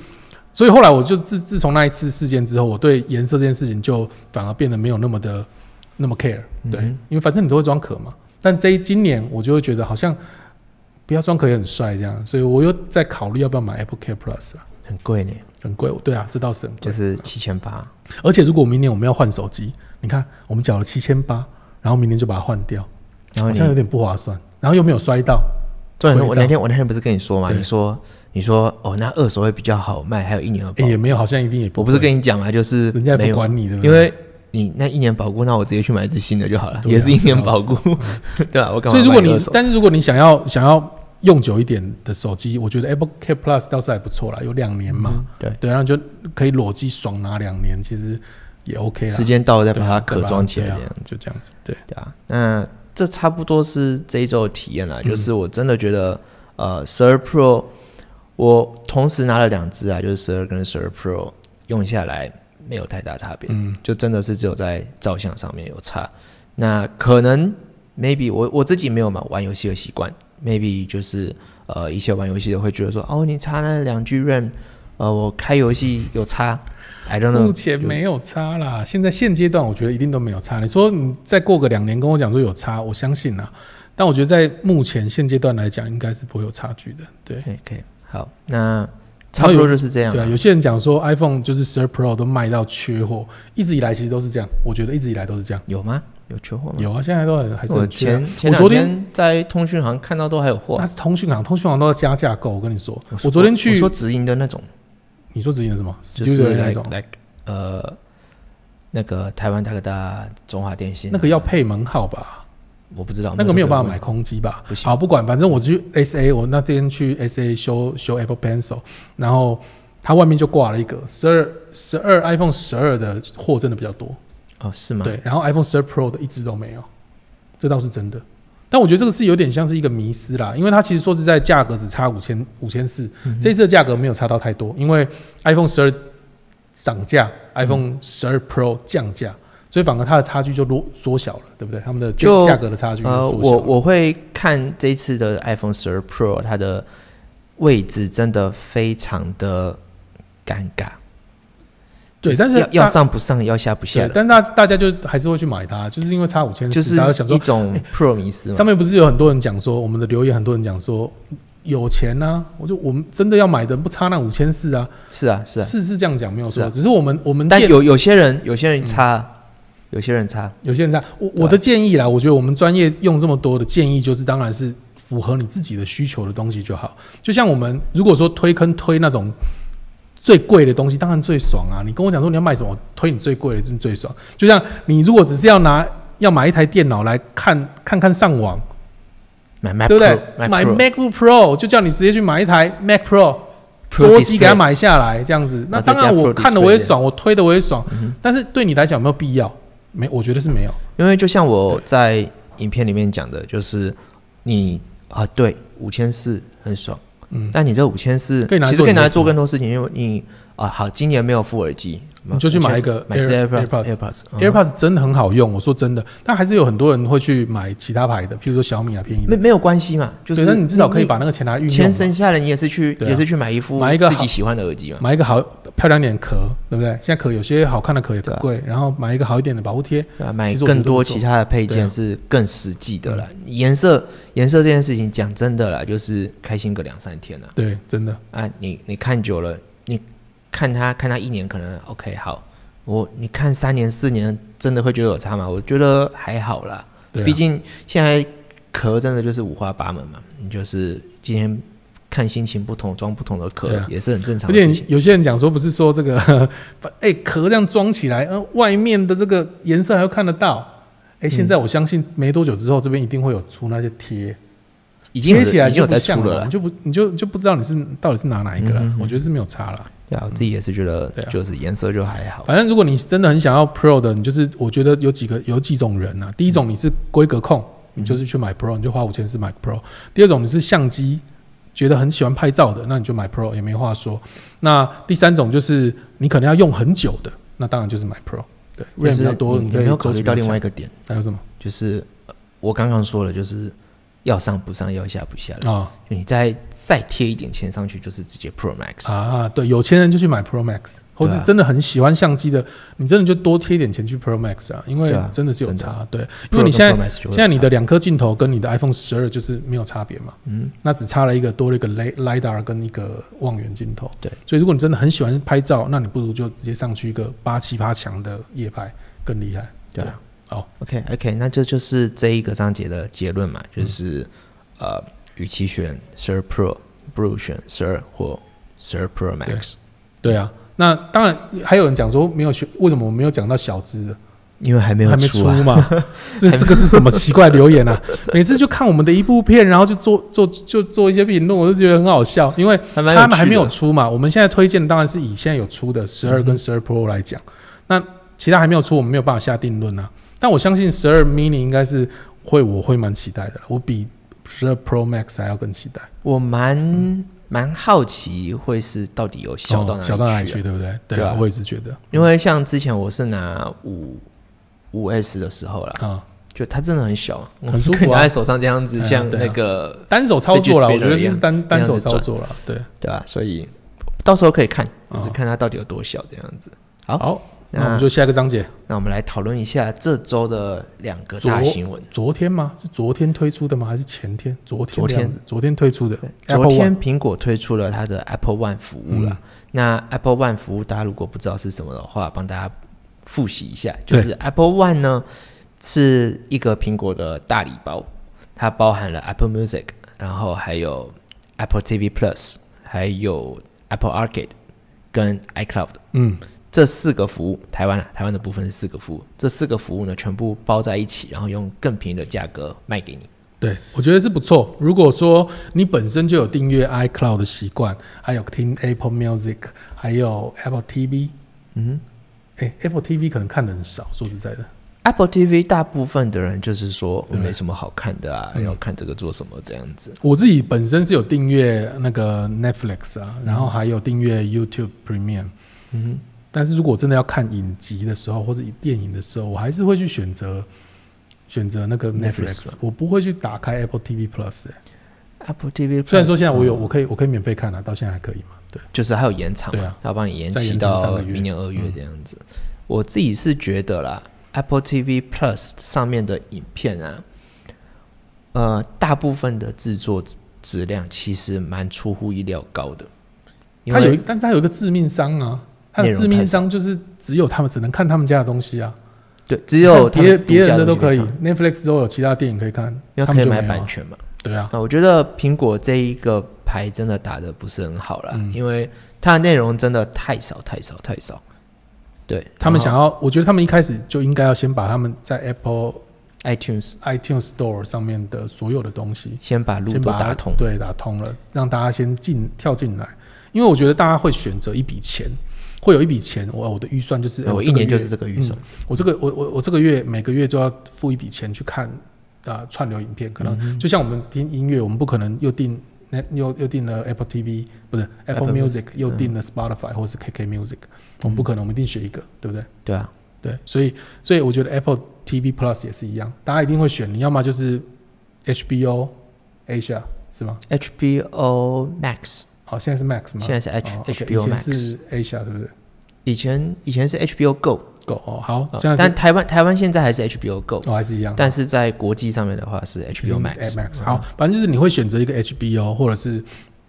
所以后来我就自自从那一次事件之后，我对颜色这件事情就反而变得没有那么的那么 care。对，嗯因为反正你都会装壳嘛。但这一今年我就会觉得好像不要装壳也很帅这样，所以我又在考虑要不要买 Apple Care Plus 啊，很贵呢，很贵。对啊，这倒是很贵。就是七千八。而且如果明年我们要换手机，你看我们缴了七千八，然后明年就把它换掉，然后好像有点不划算，然后又没有摔到。重点是我那天我那天不是跟你说嘛？你说你说哦，那二手会比较好卖，还有一年的保诶，也没有，好像一定也我不是跟你讲嘛，就是人家也没管你，对不对？因为你那一年保固，那我直接去买一只新的就好了，啊也是一年保固，对 吧？我干嘛所以如果你但是如果你想要想要用久一点的手机，我觉得 Apple Care Plus 倒是还不错啦，有两年嘛，嗯对，对，然后就可以裸机爽拿两年，其实也 OK 啦。时间到了再把它壳装起来。就这样子，对，对啊，那这差不多是这一周的体验啦。嗯就是我真的觉得，呃，十二 Pro 我同时拿了两只啊，就是十二跟十二 Pro 用下来没有太大差别，嗯，就真的是只有在照相上面有差。那可能 maybe 我我自己没有嘛玩游戏的习惯，maybe 就是呃一些玩游戏的会觉得说，哦，你差那两 G RAM，呃，我开游戏有差，I don't know，目前没有差啦。现在现阶段我觉得一定都没有差。你说你再过个两年跟我讲说有差，我相信啦。但我觉得在目前现阶段来讲，应该是不会有差距的。对，对，可以，好，那差不多就是这样对啊，有些人讲说 iPhone 就是十二 Pro 都卖到缺货，一直以来其实都是这样。我觉得一直以来都是这样。有吗？有缺货吗？有啊，现在都还还是前前昨天天在通讯行看到都还有货那。是通讯行，通讯行都要加价购。我跟你说，我我昨天去，我说直营的那种，你说直营的什么？就是那种，like 呃那个台湾大哥大、中华电信啊、那个要配门号吧？我不知道，那个没有办法买买。空机吧？不行好，不管，反正我去 SA，我那天去 SA 修修 Apple Pencil，然后它外面就挂了一个十二十二 iPhone 十二的货真的比较多，哦，是吗？对，然后 iPhone 十二 Pro 的一只都没有，这倒是真的。但我觉得这个是有点像是一个迷思啦，因为它其实说是在价格只差五千五千四，嗯这一次的价格没有差到太多，因为 iPhone 十二涨价，iPhone 十二 Pro 降价，所以反而它的差距就缩缩小了，对不对？他们的价就价格的差距缩小了。我我会看这一次的 iPhone 十二 Pro，它的位置真的非常的尴尬。对，但是要要上不上，要下不下对，但大大家就还是会去买它，就是因为差五千四，就是大家想说一种 Pro 迷思嘛。上。面不是有很多人讲说，我们的留言很多人讲说有钱呐、我就我们真的要买的不差那五千四啊，是啊，是啊，是是这样讲没有错，啊。只是我们我们但有有些人，有些人差，有些人差，有些人差。我我的建议啦，我觉得我们专业用这么多的建议，就是当然是符合你自己的需求的东西就好。就像我们如果说推坑推那种最贵的东西，当然最爽啊！你跟我讲说你要买什么，我推你最贵的就是最爽。就像你如果只是要拿要买一台电脑来看看看上网，买 Mac 对不对 Pro，？买 MacBook Pro 就叫你直接去买一台 Mac Pro。桌机给它买下来，这样子，那当然我看了我也爽，我推的我也爽嗯，但是对你来讲有没有必要？没，我觉得是没有。因为就像我在影片里面讲的，就是你啊，对，五千四很爽，嗯，但你这五千四其实可以拿来做更多事情，因为你啊，好，今年没有副耳机，你就去买一个买只 Air- AirPods AirPods AirPods 嗯 AirPods 真的很好用，我说真的，但还是有很多人会去买其他牌的，譬如说小米啊，便宜的。没没有关系嘛，就是那，你至少可以把那个钱拿来运用钱嘛，省下来，你也是去啊也是去买一副买一个自己喜欢的耳机嘛，买一个好漂亮点的壳，对不对？现在壳有些好看的壳也不贵，然后买一个好一点的保护贴？买更多其他的配件是更实际的啦。颜色颜色这件事情，讲真的啦，就是开心个两三天啦。对，真的，啊，你你看久了，你看他看他一年可能 OK 好，我你看三年四年，真的会觉得有差吗？我觉得还好啦，啊，毕竟现在壳真的就是五花八门嘛，你就是今天看心情不同装不同的壳、啊也是很正常而的事情。且有些人讲说，不是说这个，把 哎壳这样装起来，呃，外面的这个颜色还要看得到。哎，现在我相信没多久之后，这边一定会有出那些贴，已经贴起来已经有就不像了，在出了你。就不你就就不知道你是到底是拿哪一个了。我觉得是没有差了。对啊，我自己也是觉得就是颜色就还好。反正如果你真的很想要 Pro 的，你就是我觉得有几个有几种人呐、第一种你是规格控，你就是去买 Pro，你就花五千四买 Pro。第二种你是相机，觉得很喜欢拍照的，那你就买 Pro 也没话说。那第三种就是你可能要用很久的，那当然就是买 Pro。对是比较多，你你可以你没有考虑到另外一个点，还有什么就是呃我刚刚说了，就是要上不上，要下不下了。啊就你再再贴一点钱上去，就是直接 Pro Max。啊？对，有钱人就去买 Pro Max，或是真的很喜欢相机的，你真的就多贴一点钱去 Pro Max 啊，因为真的是有差。对因为你现在现在你的两颗镜头跟你的 iPhone 十二就是没有差别嘛，嗯，那只差了一个多了一个 li- lidar 跟一个望远镜头。对，所以如果你真的很喜欢拍照，那你不如就直接上去一个八七八强的夜拍更厉害。对啊。好 OK OK，那这就是这一个章节的结论嘛，嗯就是、呃，与其选十二 Pro，不如选十二或十二 Pro Max，对啊，那当然还有人讲说没有选，为什么我没有讲到小资的？因为还没有还没出。嘛？这这个是什么奇怪留言啊？每次就看我们的一部片，然后就做做就做一些评论，我就觉得很好笑，因为他们还没有出嘛。我们现在推荐的当然是以现在有出的十二跟十二 Pro 来讲，那其他还没有出，我们没有办法下定论啊。但我相信十二 mini 应该是会，我会蛮期待的，我比十二 Pro Max 还要更期待。我蛮蛮好奇会是到底有小到哪里哦小到哪里去对不对？对我也是觉得。因为像之前我是拿五五 S 的时候啦，啊，就它真的很小，很舒服啊。拿在手上这样子，嗯像那个单手操作了，我觉得是单单手操作了。对，对吧、所以到时候可以看，就是哦看它到底有多小这样子。好。好，那那我们就下一个章节。那我们来讨论一下这周的两个大新闻。昨天吗？是昨天推出的吗？还是前天？昨天昨天昨天推出的。昨天苹果推出了它的 Apple One 服务了。嗯那 Apple One 服务，大家如果不知道是什么的话，帮大家复习一下，就是 Apple One 呢是一个苹果的大礼包，它包含了 Apple Music，然后还有 Apple TV Plus，还有 Apple Arcade 跟 iCloud 嗯，这四个服务。台湾啊，台湾的部分是四个服务，这四个服务呢全部包在一起，然后用更便宜的价格卖给你。对，我觉得是不错。如果说你本身就有订阅 iCloud 的习惯，还有听 Apple Music，还有 Apple TV，嗯哎，Apple TV 可能看的很少，说实在的。Apple TV 大部分的人就是说没什么好看的啊，嗯要看这个做什么这样子。我自己本身是有订阅那个 Netflix 啊，然后还有订阅 YouTube Premium。嗯但是如果真的要看影集的时候，或者电影的时候，我还是会去选择选择那个 Netflix Netflix，我不会去打开 Apple TV Plus、欸。，Apple TV 虽然说现在我有，嗯我可以我可以免费看啊，到现在还可以嘛？对，就是还有延长，对啊它要帮你延再期到明年二月嗯这样子。我自己是觉得啦，Apple TV Plus 上面的影片啊，呃，大部分的制作质量其实蛮出乎意料高的。它有，但是它有一个致命伤啊，它的致命伤就是只有他们只能看他们家的东西啊，对只有他别别人的都可以，Netflix 都有其他电影可以看，因为可以买版权嘛。对啊，啊，我觉得苹果这一个牌真的打的不是很好啦，嗯。因为它的内容真的太少太少太少。对他们想要要，我觉得他们一开始就应该要先把他们在 Apple iTunes iTunes Store 上面的所有的东西先把路都打通，对，打通了，让大家先进跳进来，因为我觉得大家会选择一笔钱，会有一笔钱，我我的预算就是，哎我一年就是这个预算。我这个我我我这个月每个月都要付一笔钱去看啊、串流影片，可嗯能就像我们听音乐，我们不可能又订那又又订了 Apple TV 不是 Apple Apple Music，又订了 Spotify 或是 KK Music，我们不可能，我们一定选一个，对不对？对啊，对，所以所以我觉得 Apple TV Plus 也是一样，大家一定会选，你要么就是 HBO Asia 是吗？HBO Max 好，现在是 Max 吗？现在是 H、哦，OK，HBO 以前 Max，是 Asia 对不对？以前以前是 HBO Go Go 哦，好，啊这样是但台湾台湾现在还是 HBO Go，、哦还是一样，但是在国际上面的话是 HBO 嗯 Max。好，反正就是你会选择一个 HBO 或者是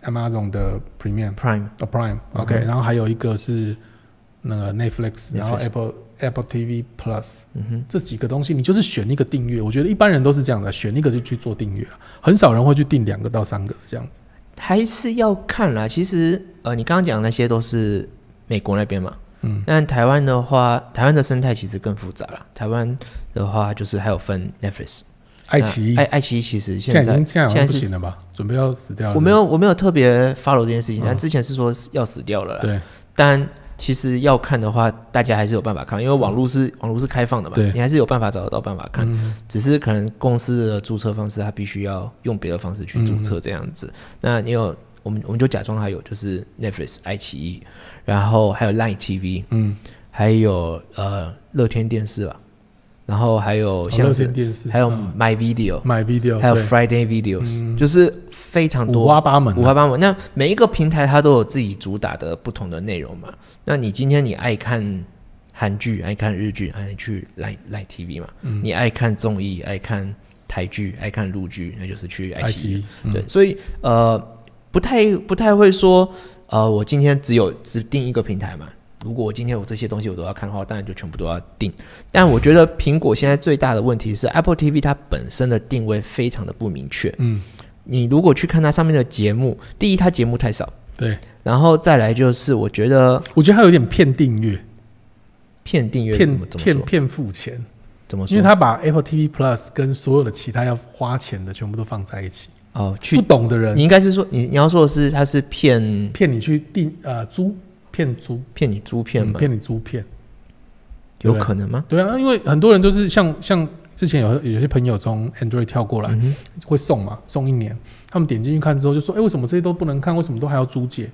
Amazon 的 Premium Prime 哦 Prime OK，、嗯然后还有一个是那个 Netflix，然后 Apple Apple TV Plus 嗯哼，这几个东西，你就是选一个订阅。我觉得一般人都是这样的，选一个就去做订阅了，很少人会去订两个到三个这样子。还是要看啦。其实呃，你刚刚讲那些都是美国那边嘛，嗯，但台湾的话，台湾的生态其实更复杂了。台湾的话，就是还有分 Netflix、爱奇艺爱爱奇艺其实现在现在不行了吧？准备要死掉了。我没有我没有特别 follow 这件事情，嗯但之前是说要死掉了啦。对但其实要看的话，大家还是有办法看，因为网络是网络是开放的嘛，你还是有办法找得到办法看。嗯。只是可能公司的注册方式，它必须要用别的方式去注册这样子。那你有我们我们就假装还有，就是 Netflix、爱奇艺，然后还有 Line TV，嗯，还有呃乐天电视吧，然后还有像是乐天电视还有嗯 My Video、My video，还有对 Friday Videos，、嗯就是非常多五花八门啊，五花八门。那每一个平台它都有自己主打的不同的内容嘛。那你今天你爱看韩剧、爱看日剧，爱去来来 TV 嘛。嗯你爱看综艺、爱看台剧、爱看陆剧，那就是去爱奇艺。爱奇艺，嗯对，所以呃，不太不太会说，呃，我今天只有只定一个平台嘛。如果我今天有这些东西我都要看的话，当然就全部都要定。但我觉得苹果现在最大的问题是 Apple TV 它本身的定位非常的不明确。嗯，你如果去看它上面的节目，第一它节目太少，对，然后再来就是我觉得我觉得它有点骗订阅，骗订阅骗怎么怎么说？骗骗付钱，怎么说？因为它把 Apple TV Plus 跟所有的其他要花钱的全部都放在一起，哦，去不懂的人你应该是说你你要说的是它是骗骗你去订呃租骗租骗你租片吗？嗯骗你租片，有可能吗？对啊，因为很多人都是像像之前有有些朋友从 Android 跳过来，嗯会送嘛，送一年。他们点进去看之后就说：“哎、为什么这些都不能看？为什么都还要租借？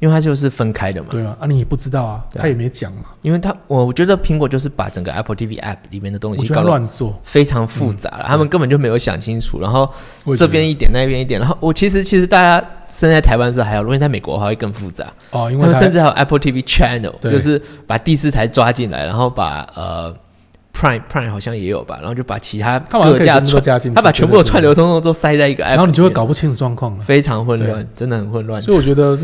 因为它就是分开的嘛。对啊，啊，你也不知道啊，他也没讲嘛。因为他，我觉得苹果就是把整个 Apple TV App 里面的东西搞得乱做，非常复杂了，他们根本就没有想清楚，然后这边一点那边一点，然后我其实其实大家生在台湾是还好，如果你在美国的话会更复杂，哦，因为甚至还有 Apple TV Channel，就是把第四台抓进来，然后把呃 Prime Prime 好像也有吧，然后就把其他各家串，加进去，他把全部的串流通通都塞在一个 App，然后你就会搞不清楚状况了。非常混乱，真的很混乱。所以我觉得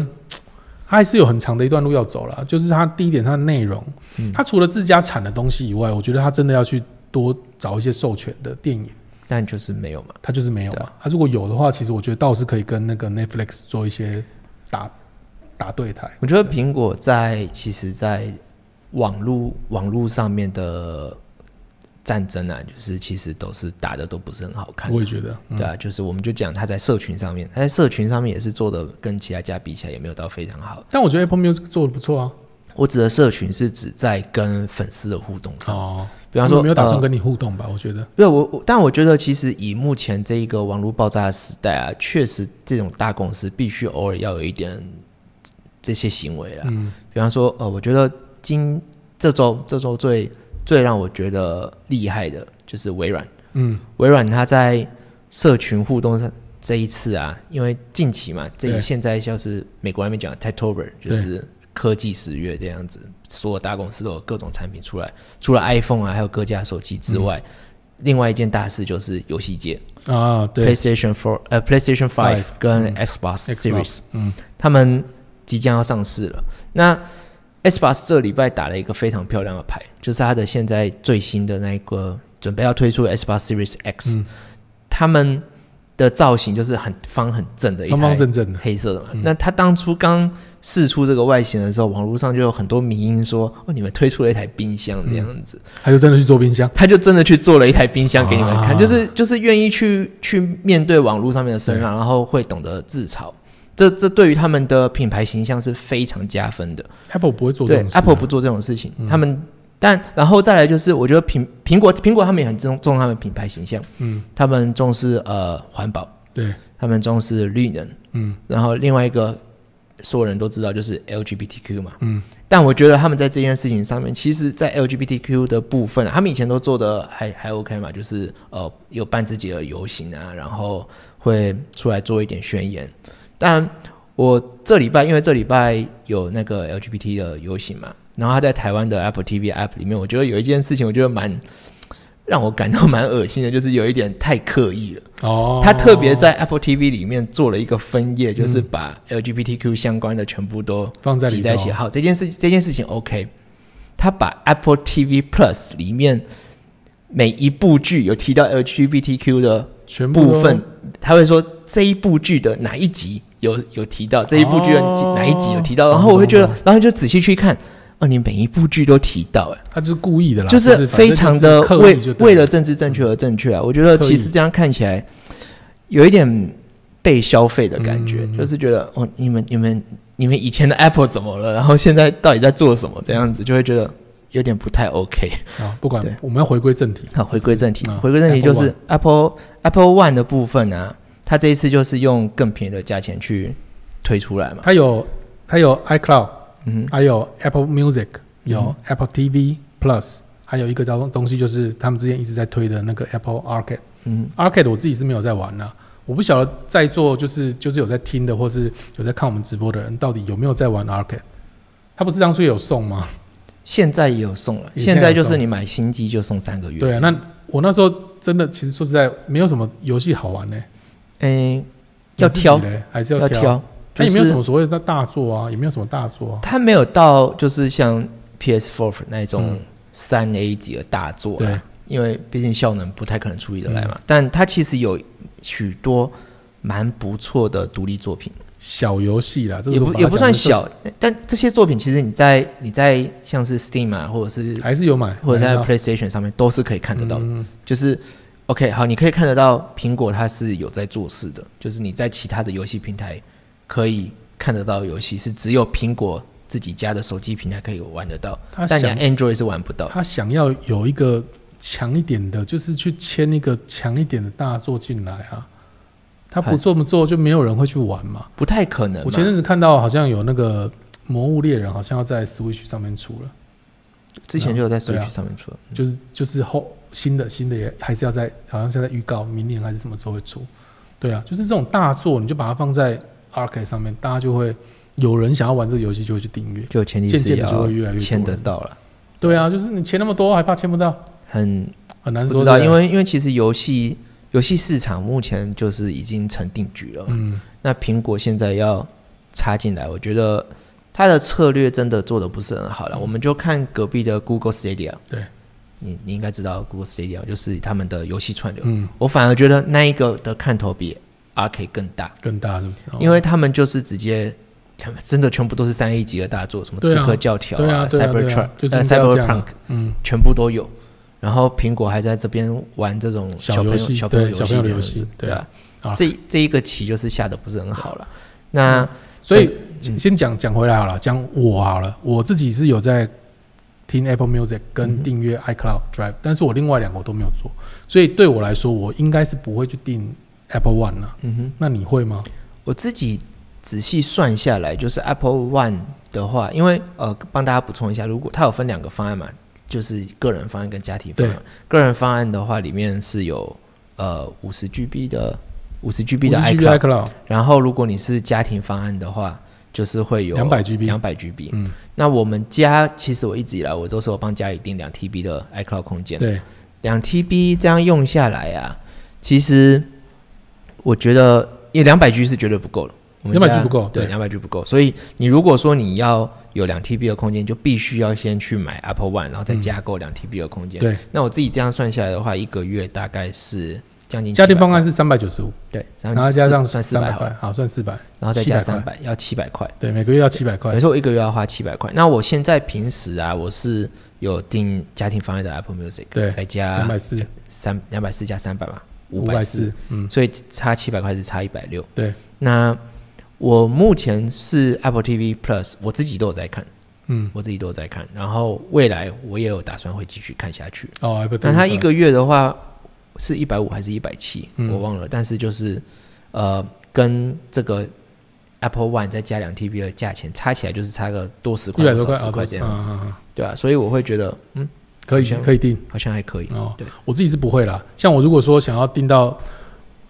他还是有很长的一段路要走了。就是它第一点，它的内容，嗯他除了自家产的东西以外，我觉得它真的要去多找一些授权的电影，但就是没有嘛。它就是没有嘛。它如果有的话，其实我觉得倒是可以跟那个 Netflix 做一些打打对台。我觉得苹果在其实，在网络网络上面的战争啊，就是其实都是打的都不是很好看的。我也觉得，嗯对啊，就是我们就讲他在社群上面，他在社群上面也是做的跟其他家比起来也没有到非常好。但我觉得 Apple Music 做的不错啊。我指的社群是指在跟粉丝的互动上，哦，比方说呃没有打算跟你互动吧？我觉得，对我，我但我觉得其实以目前这一个网络爆炸的时代啊，确实这种大公司必须偶尔要有一点这些行为啦。嗯，比方说，呃，我觉得今这周这周最最让我觉得厉害的就是微软。嗯，微软它在社群互动上这一次啊，因为近期嘛，这对。现在像是美国那边讲 Techtober，就是科技十月这样子，所有大公司都有各种产品出来，除了 iPhone 啊，还有各家手机之外，另外一件大事就是游戏界。啊，对，PlayStation Four 呃 PlayStation Five 跟嗯。Xbox，Xbox，Series，嗯，他们即将要上市了。那 Xbox 这礼拜打了一个非常漂亮的牌，就是它的现在最新的那一个准备要推出的 Xbox Series X，、嗯他们的造型就是很方很正的一台方方正正的，黑色的嘛。嗯那他当初刚试出这个外形的时候，网络上就有很多迷因说：“哦，你们推出了一台冰箱这样子。他就真的去做冰箱。他就真的去做了一台冰箱给你们看，啊就是就是愿意去去面对网络上面的声浪，然后会懂得自嘲。这这对于他们的品牌形象是非常加分的。Apple 不会做这种事啊，Apple 不做这种事情，嗯。他们但然后再来就是，我觉得苹苹果苹果他们也很重重他们品牌形象，嗯，他们重视呃环保，对，他们重视绿能，嗯。然后另外一个所有人都知道就是 LGBTQ 嘛，嗯，但我觉得他们在这件事情上面，其实，在 LGBTQ 的部分，他们以前都做的还还 OK 嘛，就是呃有办自己的游行啊，然后会出来做一点宣言。但我这礼拜因为这礼拜有那个 LGBT 的游行嘛，然后他在台湾的 Apple TV App 里面，我觉得有一件事情，我觉得蛮让我感到蛮恶心的，就是有一点太刻意了。哦，他特别在 Apple TV 里面做了一个分页，就是把 LGBTQ 相关的全部都放在挤在一起。好，这件事这件事情 OK，他把 Apple TV Plus 里面每一部剧有提到 LGBTQ 的全部部分，他会说这一部剧的哪一集有有提到这一部剧的哦哪一集有提到，然后我会觉得然后就仔细去看，哦，你每一部剧都提到，哎，他就是故意的啦，就是非常的为为了政治正确而正确啊。我觉得其实这样看起来有一点被消费的感觉，嗯就是觉得哦，你们你们你们以前的 Apple 怎么了？然后现在到底在做什么？这样子就会觉得有点不太 OK。啊，不管我们要回归正题，好，回归正题，嗯回归正题就是 Apple Apple One 的部分啊，它这一次就是用更便宜的价钱去推出来嘛。它有它有 iCloud，嗯还有 Apple Music，有嗯 Apple TV Plus，还有一个东东西就是他们之前一直在推的那个 Apple Arcade。嗯 Arcade 我自己是没有在玩啦，我不晓得在座就是就是有在听的，或是有在看我们直播的人，到底有没有在玩 Arcade？他不是当初也有送吗？现在也有送了，现在就是你买新机就送三个月。对啊，那我那时候真的其实说实在没有什么游戏好玩呢、诶、要挑嘞还是要挑？它也没有什么所谓的大作啊，也没有什么大作啊。它没有到就是像 PS4 那种嗯三 A 级的大作对，因为毕竟效能不太可能处理得来嗯嘛。但它其实有许多蛮不错的独立作品。小游戏啦，这个也不也不算讲小，但这些作品其实你在你在像是 Steam 啊，或者是的还是有买，或者在 PlayStation 上面都是可以看得到的。嗯就是 OK，好，你可以看得到苹果它是有在做事的，就是你在其他的游戏平台可以看得到游戏，是只有苹果自己家的手机平台可以玩得到，但你 Android 是玩不到。他想要有一个强一点的，就是去签一个强一点的大作进来啊。他不这么做，就没有人会去玩嘛。不太可能。我前阵子看到好像有那个《魔物猎人》，好像要在 Switch 上面出了，之前就有在 Switch 上面出了，就是就是后新的新的也还是要在，好像现在预告明年还是什么时候会出。对啊，就是这种大作，你就把它放在 Arcade 上面，大家就会有人想要玩这个游戏，就会去订阅。就前提是渐渐的就要会越来越多签得到了，对啊，就是你钱那么多，还怕签不到，很很难说。不知道，因为因为其实游戏游戏市场目前就是已经成定局了嘛。嗯，那苹果现在要插进来，我觉得它的策略真的做的不是很好了。我们就看隔壁的 Google Stadia，嗯对，你你应该知道 Google Stadia 就是他们的游戏串流。嗯，我反而觉得那一个的看头比 Arcade 更大，更大是不是？哦因为他们就是直接。他们真的全部都是三 A 级的大作，什么《刺客教条》对啊 Cyberpunk 啊嗯，全部都有。然后苹果还在这边玩这种小朋友小游戏小朋友对小朋友的游戏对啊。这这一个棋就是下的不是很好了。那所以嗯先讲讲回来好了，讲我好了，我自己是有在听 Apple Music 嗯跟订阅 iCloud Drive，、但是我另外两个我都没有做，所以对我来说，我应该是不会去订 Apple One 了。嗯哼，那你会吗？我自己仔细算下来，就是 Apple One 的话，因为呃，帮大家补充一下，如果它有分两个方案嘛，就是个人方案跟家庭方案。个人方案的话，里面是有呃五十 GB 的五十 GB 的50 GB iCloud，iCloud，然后如果你是家庭方案的话，就是会有两百 GB 两百 GB。嗯，那我们家其实我一直以来我都是有帮家里订两 TB 的 iCloud 空间。对，两 TB 这样用下来啊，其实我觉得因为两百 G 是绝对不够了。我们 200G 不够，对两百 G 不够。所以你如果说你要有两 TB 的空间，就必须要先去买 Apple One，然后再加购两 TB 的空间。嗯对，那我自己这样算下来的话，一个月大概是将近家庭方案是三百九十五，对，然后加上算四百块好算四百，然后再加三百，要七百块。对，每个月要七百块没。错，我一个月要花七百块。那我现在平时啊，我是有订家庭方案的 Apple Music，对再加两百四，三两百四加三百嘛，五百四，嗯，所以差七百块是差一百六。对，那我目前是 Apple TV Plus，我自己都有在看，嗯，我自己都有在看，然后未来我也有打算会继续看下去。哦，Apple 那它一个月的话是一百五还是一百七，嗯我忘了，但是就是呃跟这个 Apple One 再加两 TB 的价钱差起来就是差个多十块一百多块，多少十哦块这样子，嗯嗯嗯对啊，所以我会觉得嗯，可以可以定。好像还可以。哦对，我自己是不会啦。像我如果说想要定到，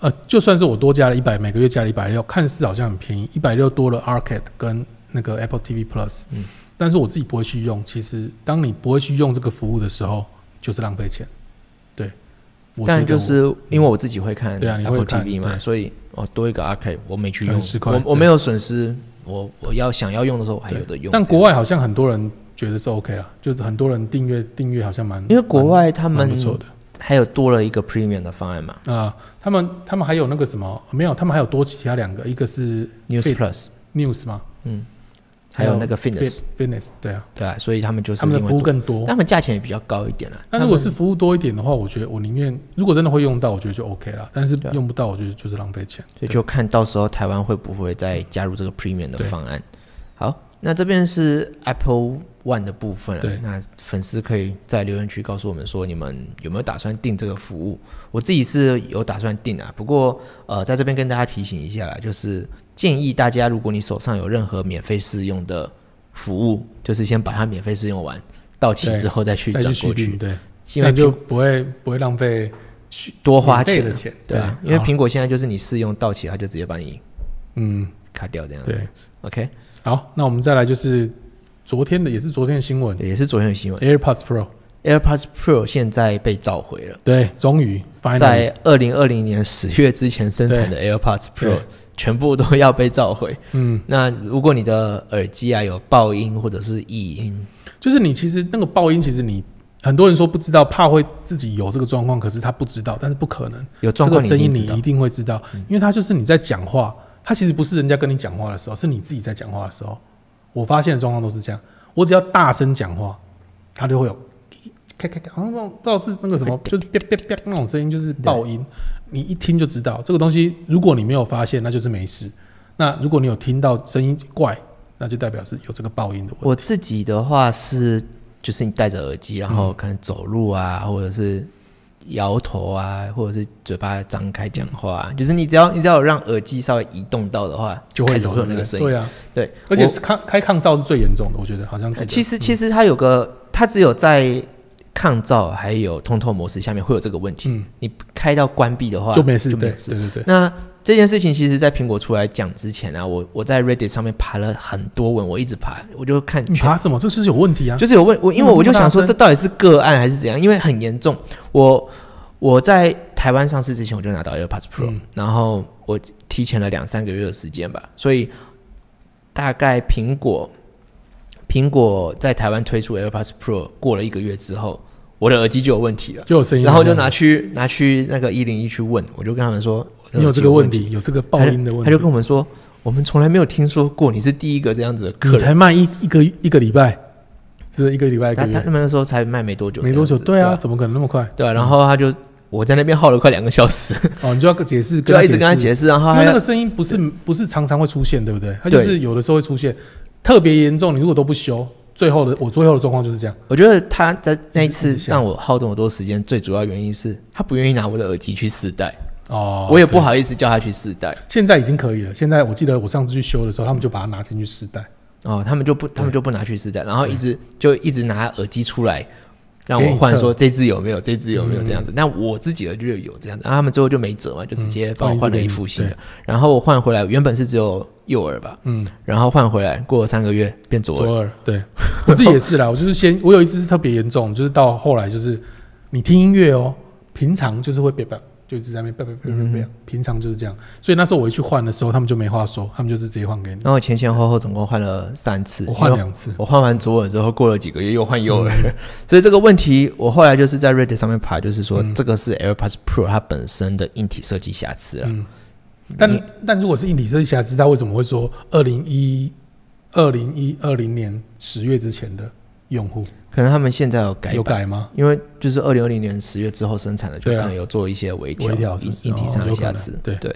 呃，就算是我多加了一百，每个月加了一百六，看似好像很便宜，一百六多了 Arcade 跟那个 Apple TV Plus，嗯但是我自己不会去用。其实当你不会去用这个服务的时候，就是浪费钱。对，但就是因为我自己会看对啊 Apple TV 嘛，所以哦多一个 Arcade 我没去用可能10，块我我没有损失，我我要想要用的时候我还有的用。但国外好像像很多人觉得是 OK 啦，就是很多人订阅订阅好像蛮因为国外他们不错的。还有多了一个 Premium 的方案嘛啊、他们他们还有那个什么没有，他们还有多其他两个，一个是 News Plus News 吗？嗯还有那个 Fitness，Fit- Fitness，对啊，对啊，所以他们就是他们的服务更多。他们价钱也比较高一点了。那如果是服务多一点的话，我觉得我宁愿如果真的会用到，我觉得就 OK 了。但是用不到，我觉得就是浪费钱。所以就看到时候台湾会不会再加入这个 Premium 的方案。好，那这边是 Apple One 的部分对那粉丝可以在留言区告诉我们说，你们有没有打算订这个服务？我自己是有打算订啊，不过呃，在这边跟大家提醒一下啦，就是建议大家，如果你手上有任何免费试用的服务，就是先把它免费试用完，到期之后再去再转过去对，因为那就不会不会浪费续多花钱的钱。对啊，因为好苹果现在就是你试用到期，它就直接把你嗯卡掉这样子。OK，好，那我们再来就是昨天的也是昨天的新闻。也是昨天的新闻。，AirPods Pro，AirPods Pro 现在被召回了，对，终于在二零二零年十月之前生产的 AirPods Pro 全部都要被召回。嗯，那如果你的耳机啊有爆音或者是异音，就是你其实那个爆音，其实你很多人说不知道，怕会自己有这个状况，可是他不知道，但是不可能，有状况这个声音你一。定会知道，因为它就是你在讲话，它其实不是人家跟你讲话的时候，是你自己在讲话的时候。我发现的状况都是这样，我只要大声讲话，它就会有咔咔咔，好像那种不知道是那个什么，就是啪啪啪那种声音，就是爆音，你一听就知道这个东西。如果你没有发现，那就是没事；那如果你有听到声音怪，那就代表是有这个爆音的问题。我自己的话是，就是你戴着耳机，然嗯后可能走路啊，或者是摇头啊，或者是嘴巴张开讲话啊、就是你只要你只要让耳机稍微移动到的话，就会有那个声音。对啊，对，而且抗开开抗噪是最严重的，我觉得好像其实其实它有个，它只有在抗噪还有通透模式下面会有这个问题。嗯你开到关闭的话就没事，就没事。对对对，那这件事情其实，在苹果出来讲之前啊，我我在 Reddit 上面爬了很多文，我一直爬，我就看你爬什么？这就是有问题啊！就是有问我，因为我就想说这到底是个案还是怎样？因为很严重。我我在台湾上市之前我就拿到 AirPods Pro，、嗯然后我提前了两三个月的时间吧，所以大概苹果苹果在台湾推出 AirPods Pro 过了一个月之后，我的耳机就有问题了。就有声音，然后就拿去拿去那个一零一去问，我就跟他们说，你有这个问题，，有这个爆音的问题，他就跟我们说，我们从来没有听说过你是第一个这样子的客人。你才卖一一个一个礼拜，是一个礼拜？他他他们那时候才卖没多久，没多久，对啊，怎么可能那么快？对啊，然后他就我在那边耗了快两个小时，哦，你就要解释，就要一直跟他，解释，然后因为那个声音不是不是常常会出现，对不对？它就是有的时候会出现，特别严重。你如果都不修，最后的我最后的状况就是这样。我觉得他在那一一次让我耗这么多时间，最主要原因是他不愿意拿我的耳机去试戴，哦，我也不，好意思叫他去试戴。现在已经可以了。现在我记得我上次去修的时候，他们就把它拿进去试戴。哦，他们就不，他们就不拿去试戴，然后一直就一直拿耳机出来让我换说这只有没有，这只有没有嗯这样子。那我自己的就有这样子，然后他们最后就没辙嘛，就直接帮我换了一副新的嗯。然后我换回来，原本是只有右耳吧，嗯，然后换回来过了三个月变左耳。左耳，对 我自己也是啦。我就是先，我有一只是特别严重，就是到后来就是你听音乐哦，平常就是会别别，就一直在那边别别别别别，平常就是这样。所以那时候我一去换的时候，他们就没话说，他们就是直接换给你。然后前前后后总共换了三次，我换两次，我换完左耳之后，过了几个月又换右耳，所以这个问题我后来就是在 Reddit 上面爬，就是说、这个是 AirPods Pro 它本身的硬体设计瑕疵了。嗯，但但如果是硬体设计瑕疵，他为什么会说二零一二零一二零年十月之前的用户可能他们现在有改，有改吗？因为就是二零二零年十月之后生产的，就可能有做一些微调、微调是不是硬硬体上的瑕疵。对对，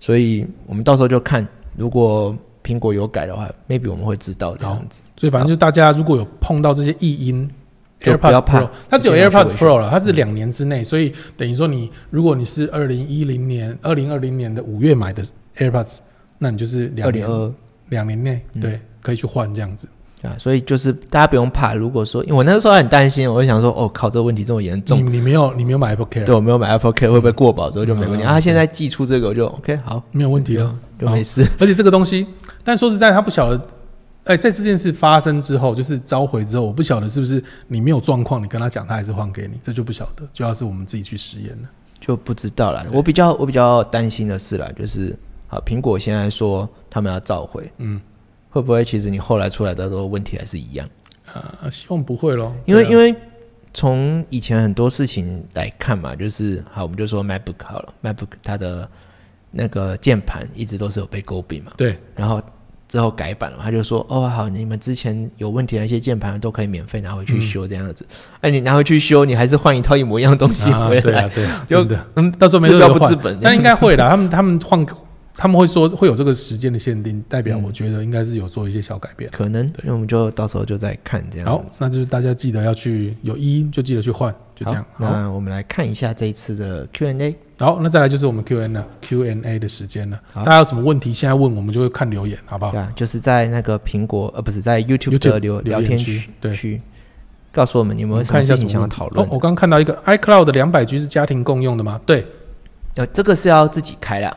所以我们到时候就看，如果苹果有改的话，maybe 我们会知道这样子。所以反正就大家如果有碰到这些异音。AirPods 怕 Pro，它只有 AirPods Pro 了，它是两年之内，所以等于说你，如果你是二零一零年、二零二零年的五月买的 AirPods，那你就是两年两年内嗯对可以去换这样子。啊，所以就是大家不用怕。如果说，因为我那时候很担心，我就想说，哦靠，这个问题这么严重，你没有你没有买 Apple Care，对我没有买 Apple Care 会不会过保之后就没问题。他现在寄出这个，我就 OK 好，没有问题了，就没事。而且这个东西，但说实在，他不晓得，哎、在这件事发生之后，就是召回之后，我不晓得是不是你没有状况，你跟他讲，他还是换给你，这就不晓得，就要是我们自己去实验了。就不知道了。我比较我比较担心的是啦，就是好，苹果现在说他们要召回，嗯，会不会其实你后来出来的都问题还是一样？啊，希望不会咯，因为因为从以前很多事情来看嘛，就是好，我们就说 MacBook 好了，MacBook 它的那个键盘一直都是有被诟病嘛，对，然后之后改版了，他就说哦好，你们之前有问题的那些键盘都可以免费拿回去修这样子，哎、你拿回去修，你还是换一套一模一样的东西啊回来，对啊，对嗯，到时候没治标有就换，不治本，但应该会啦。他们他们换，他们会说会有这个时间的限定，代表嗯我觉得应该是有做一些小改变。可能，那我们就到时候就再看这样好。，那就是大家记得要去有一就记得去换，就这样。那我们来看一下这一次的 Q&A。好，那再来就是我们 Q&A 了，Q&A 的时间了。大家有什么问题现在问，我们就会看留言，好不好对？啊，就是在那个苹果呃不是在 YouTube 的留聊天区对区，告诉我们你们有什么我们看一下事情想要什么讨论哦。。我刚刚看到一个 iCloud 的两百 G 是家庭共用的吗？对，呃，这个是要自己开啦，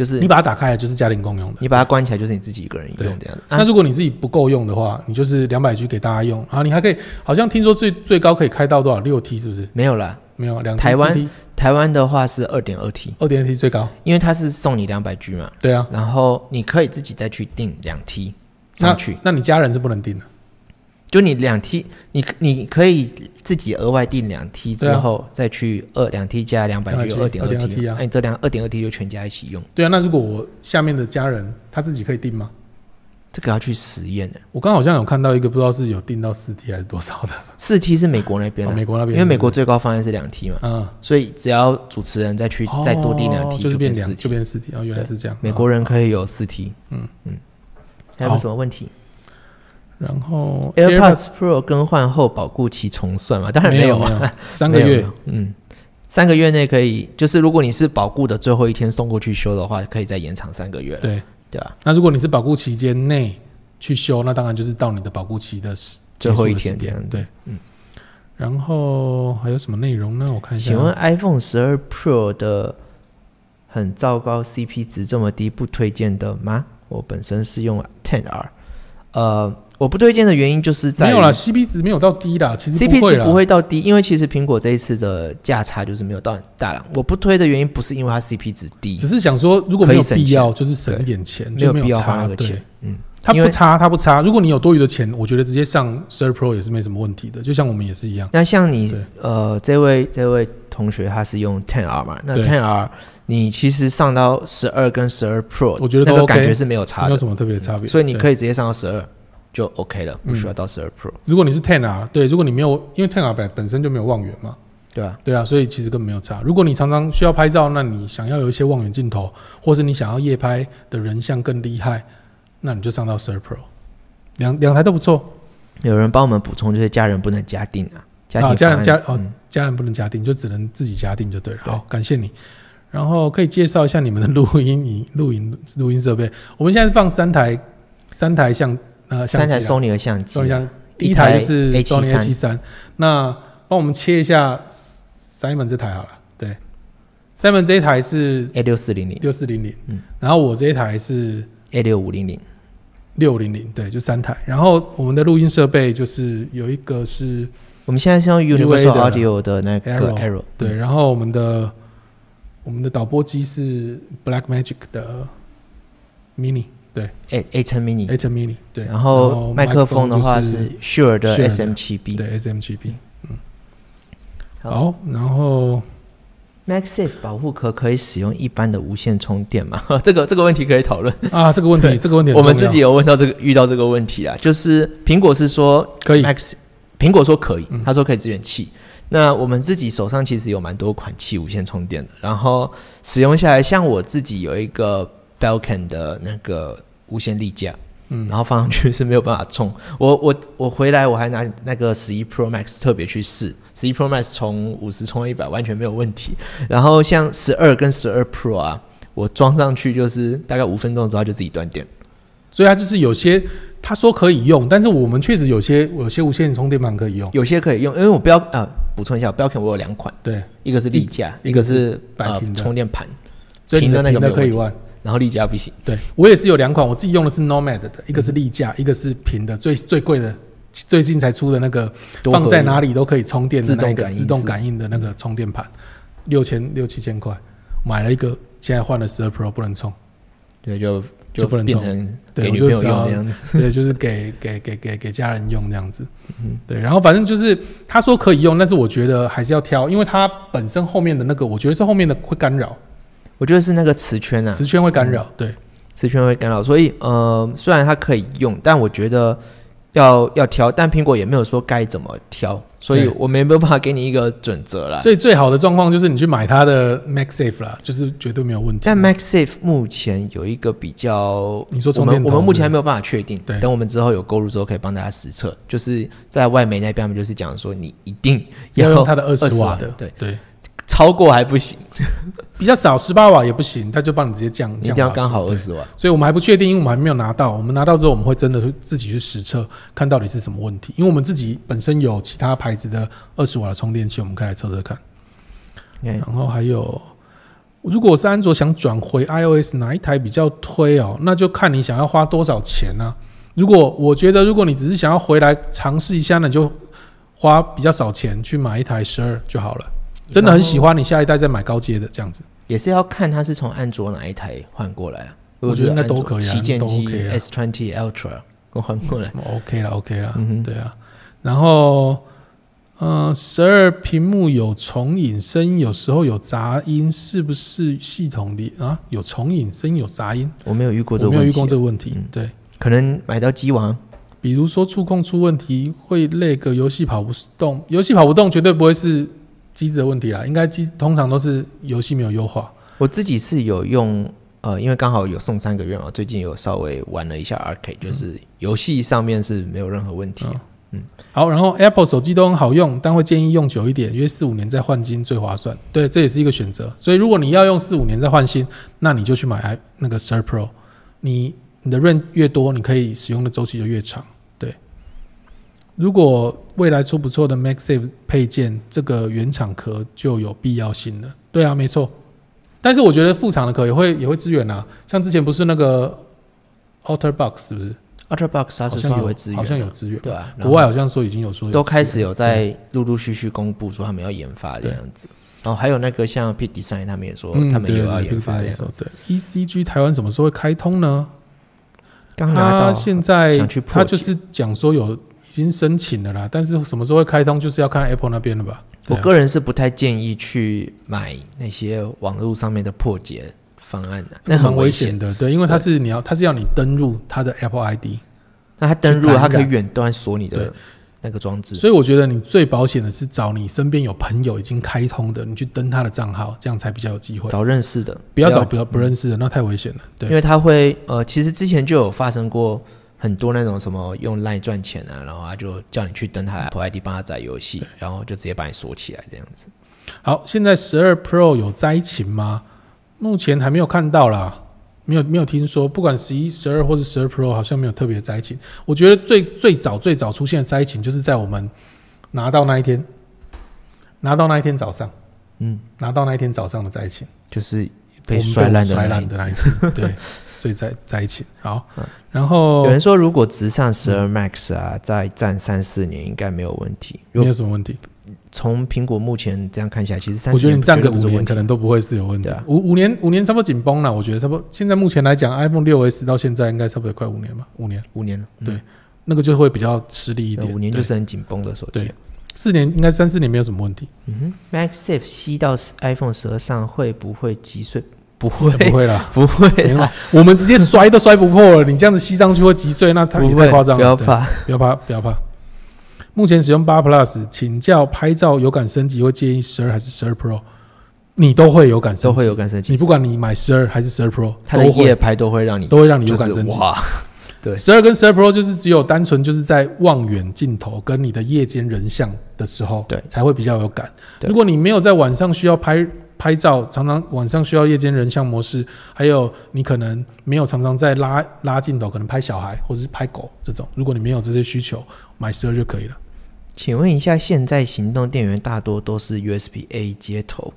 就是你把它打开来就是家庭共用的。你把它关起来，就是你自己一个人用这样的。那啊，如果你自己不够用的话，你就是两百 G 给大家用，然后你还可以，好像听说最最高可以开到多少？六 T 是不是？没有啦，没有，两台湾、台湾的话是二点二 T，二点二 T 最高。因为它是送你两百 G 嘛，对啊，然后你可以自己再去订两 T 那上去，那你家人是不能定的。就你两 T，你你可以自己额外订两 T 之后再去二两 T 加两百 200G 二点二 2.2T T 啊那你这两二点二 T 就全家一起用，对啊，那如果我下面的家人他自己可以定吗？这个要去实验的。我刚好像有看到一个，不知道是有定到四 T 还是多少的，四 T 是美国那边美国那边因为美国最高方案是两 T 嘛，嗯，所以只要主持人再去再多订两哦 T 就变四 T，就。变四 T，哦，原来是这样。美国人可以有四 T。嗯嗯，还有什么问题然后？AirPods Pro 更换后保固期重算吗？当然没有三个月 嗯，三个月内可以，就是如果你是保固的最后一天送过去修的话，可以再延长三个月了，对。对吧？那如果你是保固期间内去修，那当然就是到你的保固期的最后一天对，嗯。然后还有什么内容呢？我看一下。请问 iPhone 十二 Pro 的很糟糕 CP 值这么低，不推荐的吗？我本身是用 Ten R，呃，我不推荐的原因就是在没有啦，CP 值没有到低啦，其实 CP 值不会到低，因为其实苹果这一次的价差就是没有到很大了。我不推的原因不是因为它 CP 值低，只是想说，如果没有省必要，就是省一点钱，就没没有必要花差那个钱。嗯，它不差，它不差。如果你有多余的钱，我觉得直接上十二 Pro 也是没什么问题的，就像我们也是一样。那像你呃，这位这位同学他是用 Ten R 嘛？那对 Ten R 你其实上到十二跟十二 Pro，我觉得都那个感觉是没有差的，没有什么特别的差别。所以你可以直接上到十二就 OK 了，不需要嗯到十二 Pro，如果你是 Ten R，对，如果你没有，因为 Ten R 本本身就没有望远嘛，对吧？对啊，所以其实根本没有差。如果你常常需要拍照，那你想要有一些望远镜头，或是你想要夜拍的人像更厉害，那你就上到十二 Pro，两两台都不错。有人帮我们补充，就是家人不能加定啊，家庭啊家人家哦嗯家人不能加定，就只能自己加定就对了。对好，感谢你。然后可以介绍一下你们的录音仪、录音录音设备。我们现在放三台，三台相呃相机啊。三台 Sony 的相机，Sony 相第一一台是 A73 Sony A 七三。那帮我们切一下 Simon 这台好了。对，Simon 这一台是 A 六四零零。六四零零嗯，然后我这一台是 A 六五零零，六零零，对，就三台。然后我们的录音设备就是有一个是我们现在是用 Universal 的 Audio 的那个 Arrow Arrow，对，然后我们的我们的导播机是 Blackmagic 的 Mini，对 A A 10 mini，，A 10 Mini，对。然后麦克风的话是 Shure 的 Shure 的 SM 七 B。对 SMGB。嗯好，然后 MagSafe 保护壳可以使用一般的无线充电吗？这个这个问题可以讨论。啊，这个问题，这个问题我们自己有问到这个遇到这个问题啊，就是苹果是说可以 Max，苹果说可以嗯，他说可以支援气。那我们自己手上其实有蛮多款气无线充电的，然后使用下来，像我自己有一个 Belkin 的那个无线立架，嗯然后放上去是没有办法充。我我我回来我还拿那个十一 Pro Max 特别去试，十一 Pro Max 从五十充到一百完全没有问题。然后像十二跟十二 Pro 啊，我装上去就是大概五分钟之后就自己断电。所以它就是有些他说可以用，但是我们确实有些有些无线充电板可以用。有些可以用，因为我标啊补充一下，标 k 我有两款，对，一个是立架，一个是是呃摆平充电盘，所以你的平的那个可以换。然后立价不行。对我也是有两款，我自己用的是 Nomad 的，一个是立架，一个是平的，最最贵的，最近才出的那个放在哪里都可以充电的那个自动感应自动感应的那个充电盘，六千六七千块，买了一个，现在换了十二 Pro 不能充。对，就就不能充对就知道用的样子。对，就是给给给给给家人用这样子。对，然后反正就是他说可以用，但是我觉得还是要挑，因为它本身后面的那个，我觉得是后面的会干扰，我觉得是那个磁圈啊，磁圈会干扰。对，磁圈会干扰，所以呃，虽然它可以用，但我觉得要要挑，但苹果也没有说该怎么挑，所以我没办法给你一个准则啦。所以最好的状况就是你去买它的 MagSafe 啦，就是绝对没有问题。但 MagSafe 目前有一个比较，你说我们我们目前还没有办法确定，对等我们之后有购入之后可以帮大家实测。就是在外媒那边，我们就是讲说你一定要用它的二十瓦的，对，对，超过还不行，比较少十八瓦也不行，他就帮你直接降，一定降瓦数要刚好二十瓦。所以我们还不确定，因为我们还没有拿到。我们拿到之后，我们会真的自己去实测，看到底是什么问题。因为我们自己本身有其他牌子的二十瓦的充电器，我们可以来测测看。然后还有，如果我是安卓想转回 iOS，哪一台比较推哦？那就看你想要花多少钱呢、如果我觉得，如果你只是想要回来尝试一下，那你就花比较少钱去买一台十二就好了。真的很喜欢，你下一代再买高阶的这样子。也是要看它是从安卓哪一台换过来啊。如果我觉得应该都可以啊旗舰机 S Twenty Ultra 我换过来，OK 了，OK 了，嗯对啊。然后，呃，十二屏幕有重影，声音有时候有杂音，是不是系统里啊有重影，声音有杂音？我没有遇过这我个问题，没有遇过这个问题。嗯对，可能买到机王，比如说触控出问题会那个游戏跑不动，游戏跑不动绝对不会是机子的问题啦，应该机通常都是游戏没有优化。我自己是有用，呃，因为刚好有送三个月嘛，最近有稍微玩了一下 Arcade，就是游戏上面是没有任何问题嗯、好，然后 Apple 手机都很好用，但会建议用久一点，约四五年再换新最划算。对，这也是一个选择。所以如果你要用四五年再换新，那你就去买 i 那个十二 Pro，你你的 RAM 越多，你可以使用的周期就越长。对，如果未来出不错的 MagSafe 配件，这个原厂壳就有必要性了。对啊，没错。但是我觉得副厂的壳也会也会支援啊，像之前不是那个 OtterBox 是不是？Ultrabox 它是好像有会支援，好像有支援吧。对啊，然国外好像说已经有说有都开始有在陆陆续续公布说他们要研发这样子。然后还有那个像 Pit Design 他们也说嗯他们对对对有要研发这对样子。对 ECG 台湾什么时候会开通呢？他刚拿到现在他就是讲说有已经申请了啦，但是什么时候会开通，就是要看 Apple 那边了吧？啊我个人是不太建议去买那些网络上面的破解方案的，那很危危险。的，对，因为它是你要，它是要你登入它的 Apple ID，那它登录了，它可以远端锁你的那个装置。所以我觉得你最保险的是找你身边有朋友已经开通的，你去登他的账号，这样才比较有机会。找认识的，不要找不要不认识的，那太危险了。对，因为他会呃，其实之前就有发生过很多那种什么用 Line 赚钱啊，然后他就叫你去登他的 Apple ID 帮他载游戏，然后就直接把你锁起来这样子。好，现在十二 Pro 有灾情吗？目前还没有看到啦，没有没有听说。不管十一、十二或是十二 Pro，好像没有特别的灾情。我觉得最最早最早出现的灾情，就是在我们拿到那一天，拿到那一天早上，嗯，拿到那一天早上的灾情，就是被摔烂的摔那一只。烂的那一次，对，最灾灾情。好，然后有人说，如果直上十嗯二 Max 啊，再战三四年应该没有问题。如没有什么问题。从苹果目前这样看起来，其实三我觉得你站个五年，可能都不会是有问题啊。五五年五年差不多紧绷了，我觉得差不多。现在目前来讲，iPhone 六 S 到现在应该差不多快五年吧，五年。五年了，嗯对那个就会比较吃力一点。五年就是很紧绷的手机对。四年，应该三四年没有什么问题，嗯哼，MagSafe 吸到 iPhone 十二上会不会击碎？不会，不会啦，不会我们直接摔都摔不破了，你这样子吸上去会击碎，那太夸张了。不要怕。不要怕，不要怕。目前使用八 Plus，请教拍照有感升级会建议十二还是十二 Pro？你都会有感升级，都会有感升级。你不管你买十二还是十二 Pro，它的夜拍都会让你都会让你有感升级。哇，对十二跟十二 Pro 就是只有单纯就是在望远镜头跟你的夜间人像的时候，对才会比较有感。如果你没有在晚上需要拍拍照，常常晚上需要夜间人像模式，还有你可能没有常常在拉拉镜头，可能拍小孩或者是拍狗这种，如果你没有这些需求，买十二就可以了。请问一下，现在行动电源大多都是 USB A 接头，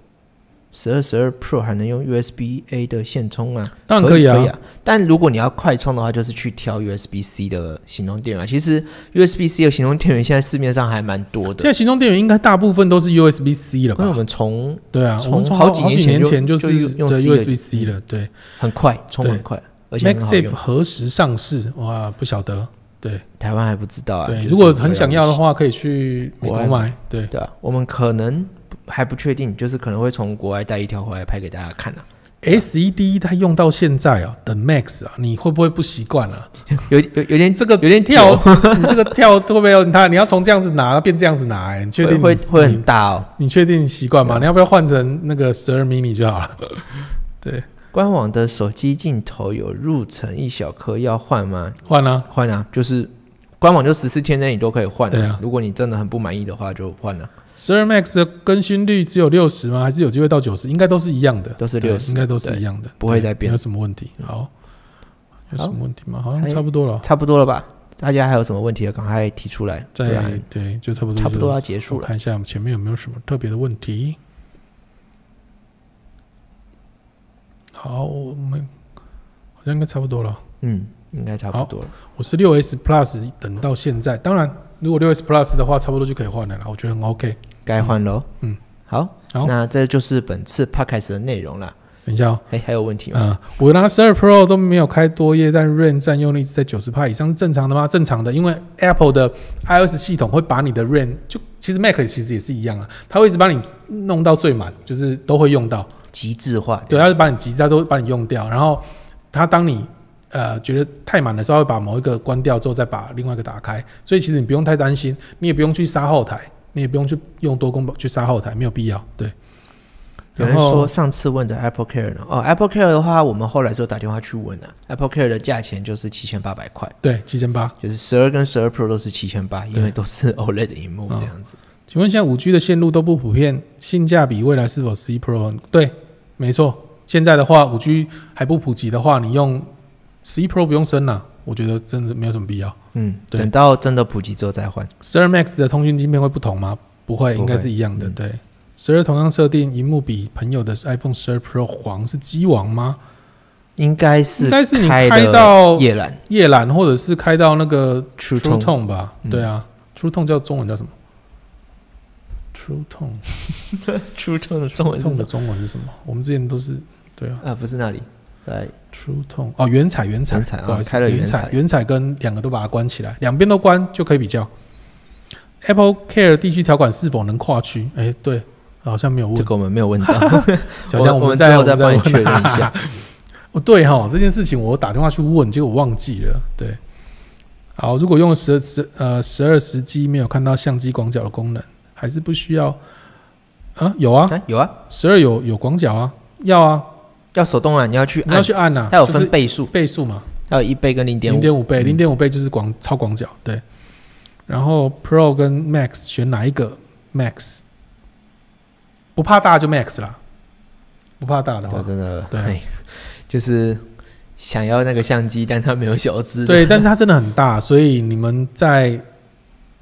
十二、十二 Pro 还能用 USB A 的线充啊？当然可以啊，可以啊。但如果你要快充的话，就是去挑 USB C 的行动电源啊。其实 USB C 的行动电源现在市面上还蛮多的，现在行动电源应该大部分都是 USB C 了吧？因为我们从对啊，从好几年前就前就就是用 USB C 了，对。很快充对很快，而且很好 MagSafe 用。何时上市？哇，不晓得。对台湾还不知道啊。对，如果很想要的话，可以去美国买。对对啊，我们可能还不确定，就是可能会从国外带一条回来拍给大家看啊。，SED 它用到现在啊，等 Max 啊，你会不会不习惯啊？有有有点这个有点跳，你这个跳会不会有它？你要从这样子拿变这样子拿、欸？你确定你会会会很大哦。你确定你习惯吗？你要不要换成那个十二 mini 就好了？对，官网的手机镜头有入成一小颗，要换吗？换啊，换啊，就是官网就十四天内你都可以换、对啊如果你真的很不满意的话，就换了、十二 Max 的更新率只有六十吗？还是有机会到九十？应该都是一样的，都是六十应该都是一样的，不会再变有什么问题。好，有什么问题吗？好像差不多了，差不多了吧？大家还有什么问题要，赶快提出来。不在然对，就差不多，差不多要结束了。看一下前面有没有什么特别的问题。好，我们好像应该差不多了。嗯，应该差不多了。我是六 S Plus 等到现在，当然如果六 S Plus 的话，差不多就可以换了啦，我觉得很 OK。该换喽。嗯，好，好那这就是本次 podcast 的内容啦。等一下哦，哎，还有问题吗？嗯，我拿十二 Pro 都没有开多页，但 RAM 占用率一直在九十帕以上，是正常的吗？正常的，因为 Apple 的 iOS 系统会把你的 RAM 就其实 Mac 其实也是一样啊，它会一直把你弄到最满，就是都会用到。极致化。对，它就把你急，它都把你用掉。然后它当你呃觉得太满的时候，会把某一个关掉之后，再把另外一个打开。所以其实你不用太担心，你也不用去杀后台，你也不用去用多功去杀后台，没有必要。对。有人说上次问的 Apple Care 呢？哦，Apple Care 的话，我们后来是有打电话去问的、Apple Care 的价钱就是七千八百块，对七千八，就是十二跟十二 Pro 都是七千八，因为都是 OLED 的荧幕哦这样子。请问现在五 G 的线路都不普遍，性价比未来是否十一 Pro？很对，没错。现在的话，五 G 还不普及的话，你用十一 Pro 不用升了，我觉得真的没有什么必要。嗯，对等到真的普及之后再换。十二 Max 的通讯晶片会不同吗？不会，应该是一样的。嗯对，十二同样设定，荧幕比朋友的 iPhone 十二 Pro 黄，是机王吗？应该是应该是你开到夜蓝夜蓝，或者是开到那个 True Tone 吧？嗯对啊，True Tone 叫中文叫什么？True Tone True Tone 的？中文是什么？我们之前都是对啊啊，不是那里，在，True Tone 哦，原彩原彩原彩啊不好意思开了原原彩原彩跟两个都把它关起来，两边都关就可以比较。Apple Care 地区条款是否能跨区？哎，对，好像没有问这。个我们没有问到，小香，我们再之后再帮你确认一下。哦，对哈，这件事情我打电话去问，结果我忘记了。对，好，如果用十十呃十二时机没有看到相机广角的功能，还是不需要啊？有啊，啊，有啊，十二有有广角啊，要啊，要手动啊，你要去你要，去按呐、它有分倍数，倍数嘛，它有一倍跟零点五。零点五倍，嗯零点五倍就是广超广角，对。然后 Pro 跟 Max 选哪一个？Max 不怕大就 Max 啦，不怕大的话，，真的，对哎就是想要那个相机，但它没有小支的。对，但是它真的很大，所以你们在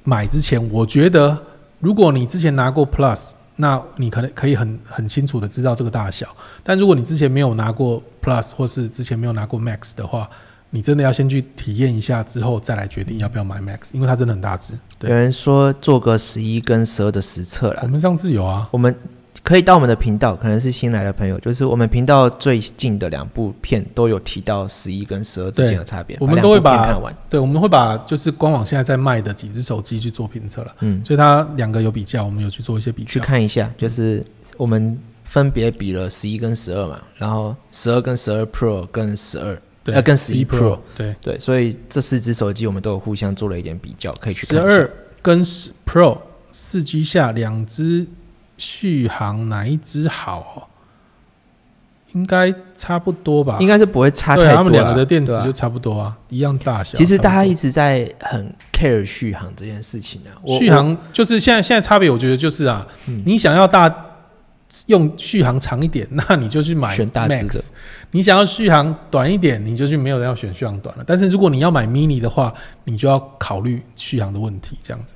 买之前，我觉得如果你之前拿过 Plus，那你可能可以很很清楚的知道这个大小。但如果你之前没有拿过 Plus，或是之前没有拿过 Max 的话，你真的要先去体验一下，之后再来决定要不要买 Max，因为它真的很大只。对有人说做个十一跟十二的实测啦，我们上次有啊，我们可以到我们的频道，可能是新来的朋友，就是我们频道最近的两部片都有提到十一跟十二之间的差别，我们都会把看完。对，我们会把就是官网现在在卖的几只手机去做评测了，嗯，所以它两个有比较，我们有去做一些比较去。看一下，就是我们分别比了十一跟十二嘛，然后十二跟十二 Pro 跟十二，对，要跟十一 Pro，对。对，所以这四只手机我们都有互相做了一点比较，可以去十看十。二跟十 Pro 四 G 下两只续航哪一支好、哦？应该差不多吧？应该是不会差太多。他们两个的电池就差不多啊，一样大小。其实大家一直在很 care 续航这件事情啊。续航就是现在现在差别，我觉得就是啊，嗯你想要大用续航长一点，那你就去买选大只的 Max；你想要续航短一点，你就去没有人要选续航短了。但是如果你要买 Mini 的话，你就要考虑续航的问题，这样子。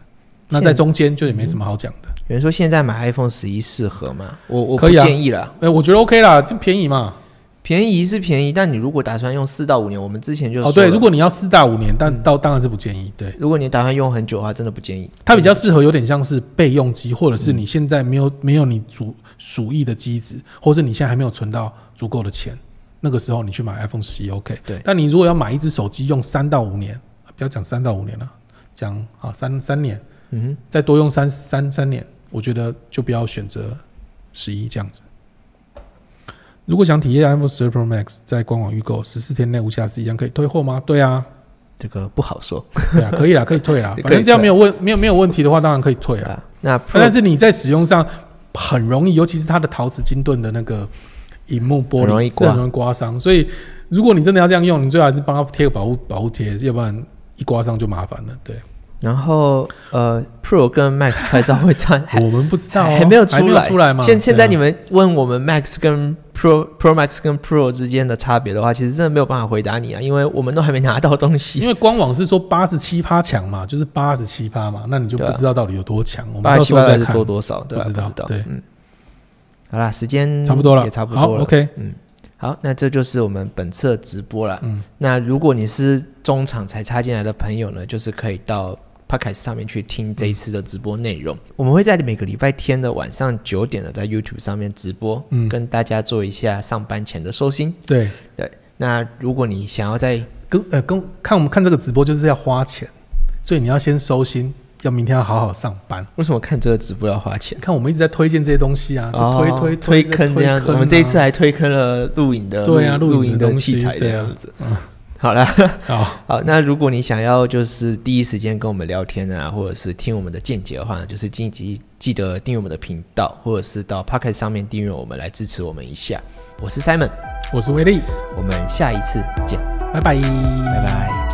那在中间就也没什么好讲的。有人说现在买 iPhone 十一适合吗？我我不可以啊建议了，哎、我觉得 OK 啦，这便宜嘛。便宜是便宜，但你如果打算用四到五年，我们之前就哦，对，如果你要四到五年，但嗯到当然是不建议。对，如果你打算用很久的话，真的不建议。它比较适合有点像是备用机，或者是你现在没有没有你主鼠疫的机子，或是你现在还没有存到足够的钱，那个时候你去买 iPhone 十一 OK。对但你如果要买一只手机用三到五年，不要讲三到五年了，讲啊三三年，嗯，再多用三三三年，我觉得就不要选择十一这样子。如果想体验 iPhone 十二 Pro Max，在官网预购十四天内无瑕疵，一样可以退货吗？对啊，这个不好说对啊，可以啦，可以退啦。反正这样没有问没有没有问题的话，当然可以退啊。啊。那但是你在使用上很容易，尤其是它的陶瓷金盾的那个荧幕玻很容易刮璃是很容易刮伤，所以如果你真的要这样用，你最好还是帮它贴个保护保护贴，要不然一刮伤就麻烦了。对，然后呃，Pro 跟 Max 拍照会差，还我们不知道、哦，还没有出还没有来出来嘛？现现在你们问我们 Max 跟 Pro Pro Max 跟 Pro 之间的差别的话，其实真的没有办法回答你啊，因为我们都还没拿到东西。因为官网是说八十七趴强嘛，就是八十七趴嘛，那你就不知道到底有多强。我们八十七到时候再看。八是多多少？不知道对嗯。好啦，时间差不多了，也差不多好了。OK，嗯好，那这就是我们本次的直播了。嗯，那如果你是中场才插进来的朋友呢，就是可以到 Podcast 上面去听这一次的直播内容。我们会在每个礼拜天的晚上九点呢，在 YouTube 上面直播，嗯跟大家做一下上班前的收心。对对，那如果你想要在跟呃跟看我们看这个直播就是要花钱，所以你要先收心，要明天要好好上班。为什么看这个直播要花钱？看我们一直在推荐这些东西啊，就推、哦推推推坑这样我们这一次啊还推坑了录影的对啊录影的器材这样子。嗯好了，好，好，那如果你想要就是第一时间跟我们聊天啊，或者是听我们的见解的话呢，就是记记记得订阅我们的频道，或者是到 Pocket 上面订阅我们来支持我们一下。我是 Simon，我是威力，我们下一次见，拜拜，拜拜。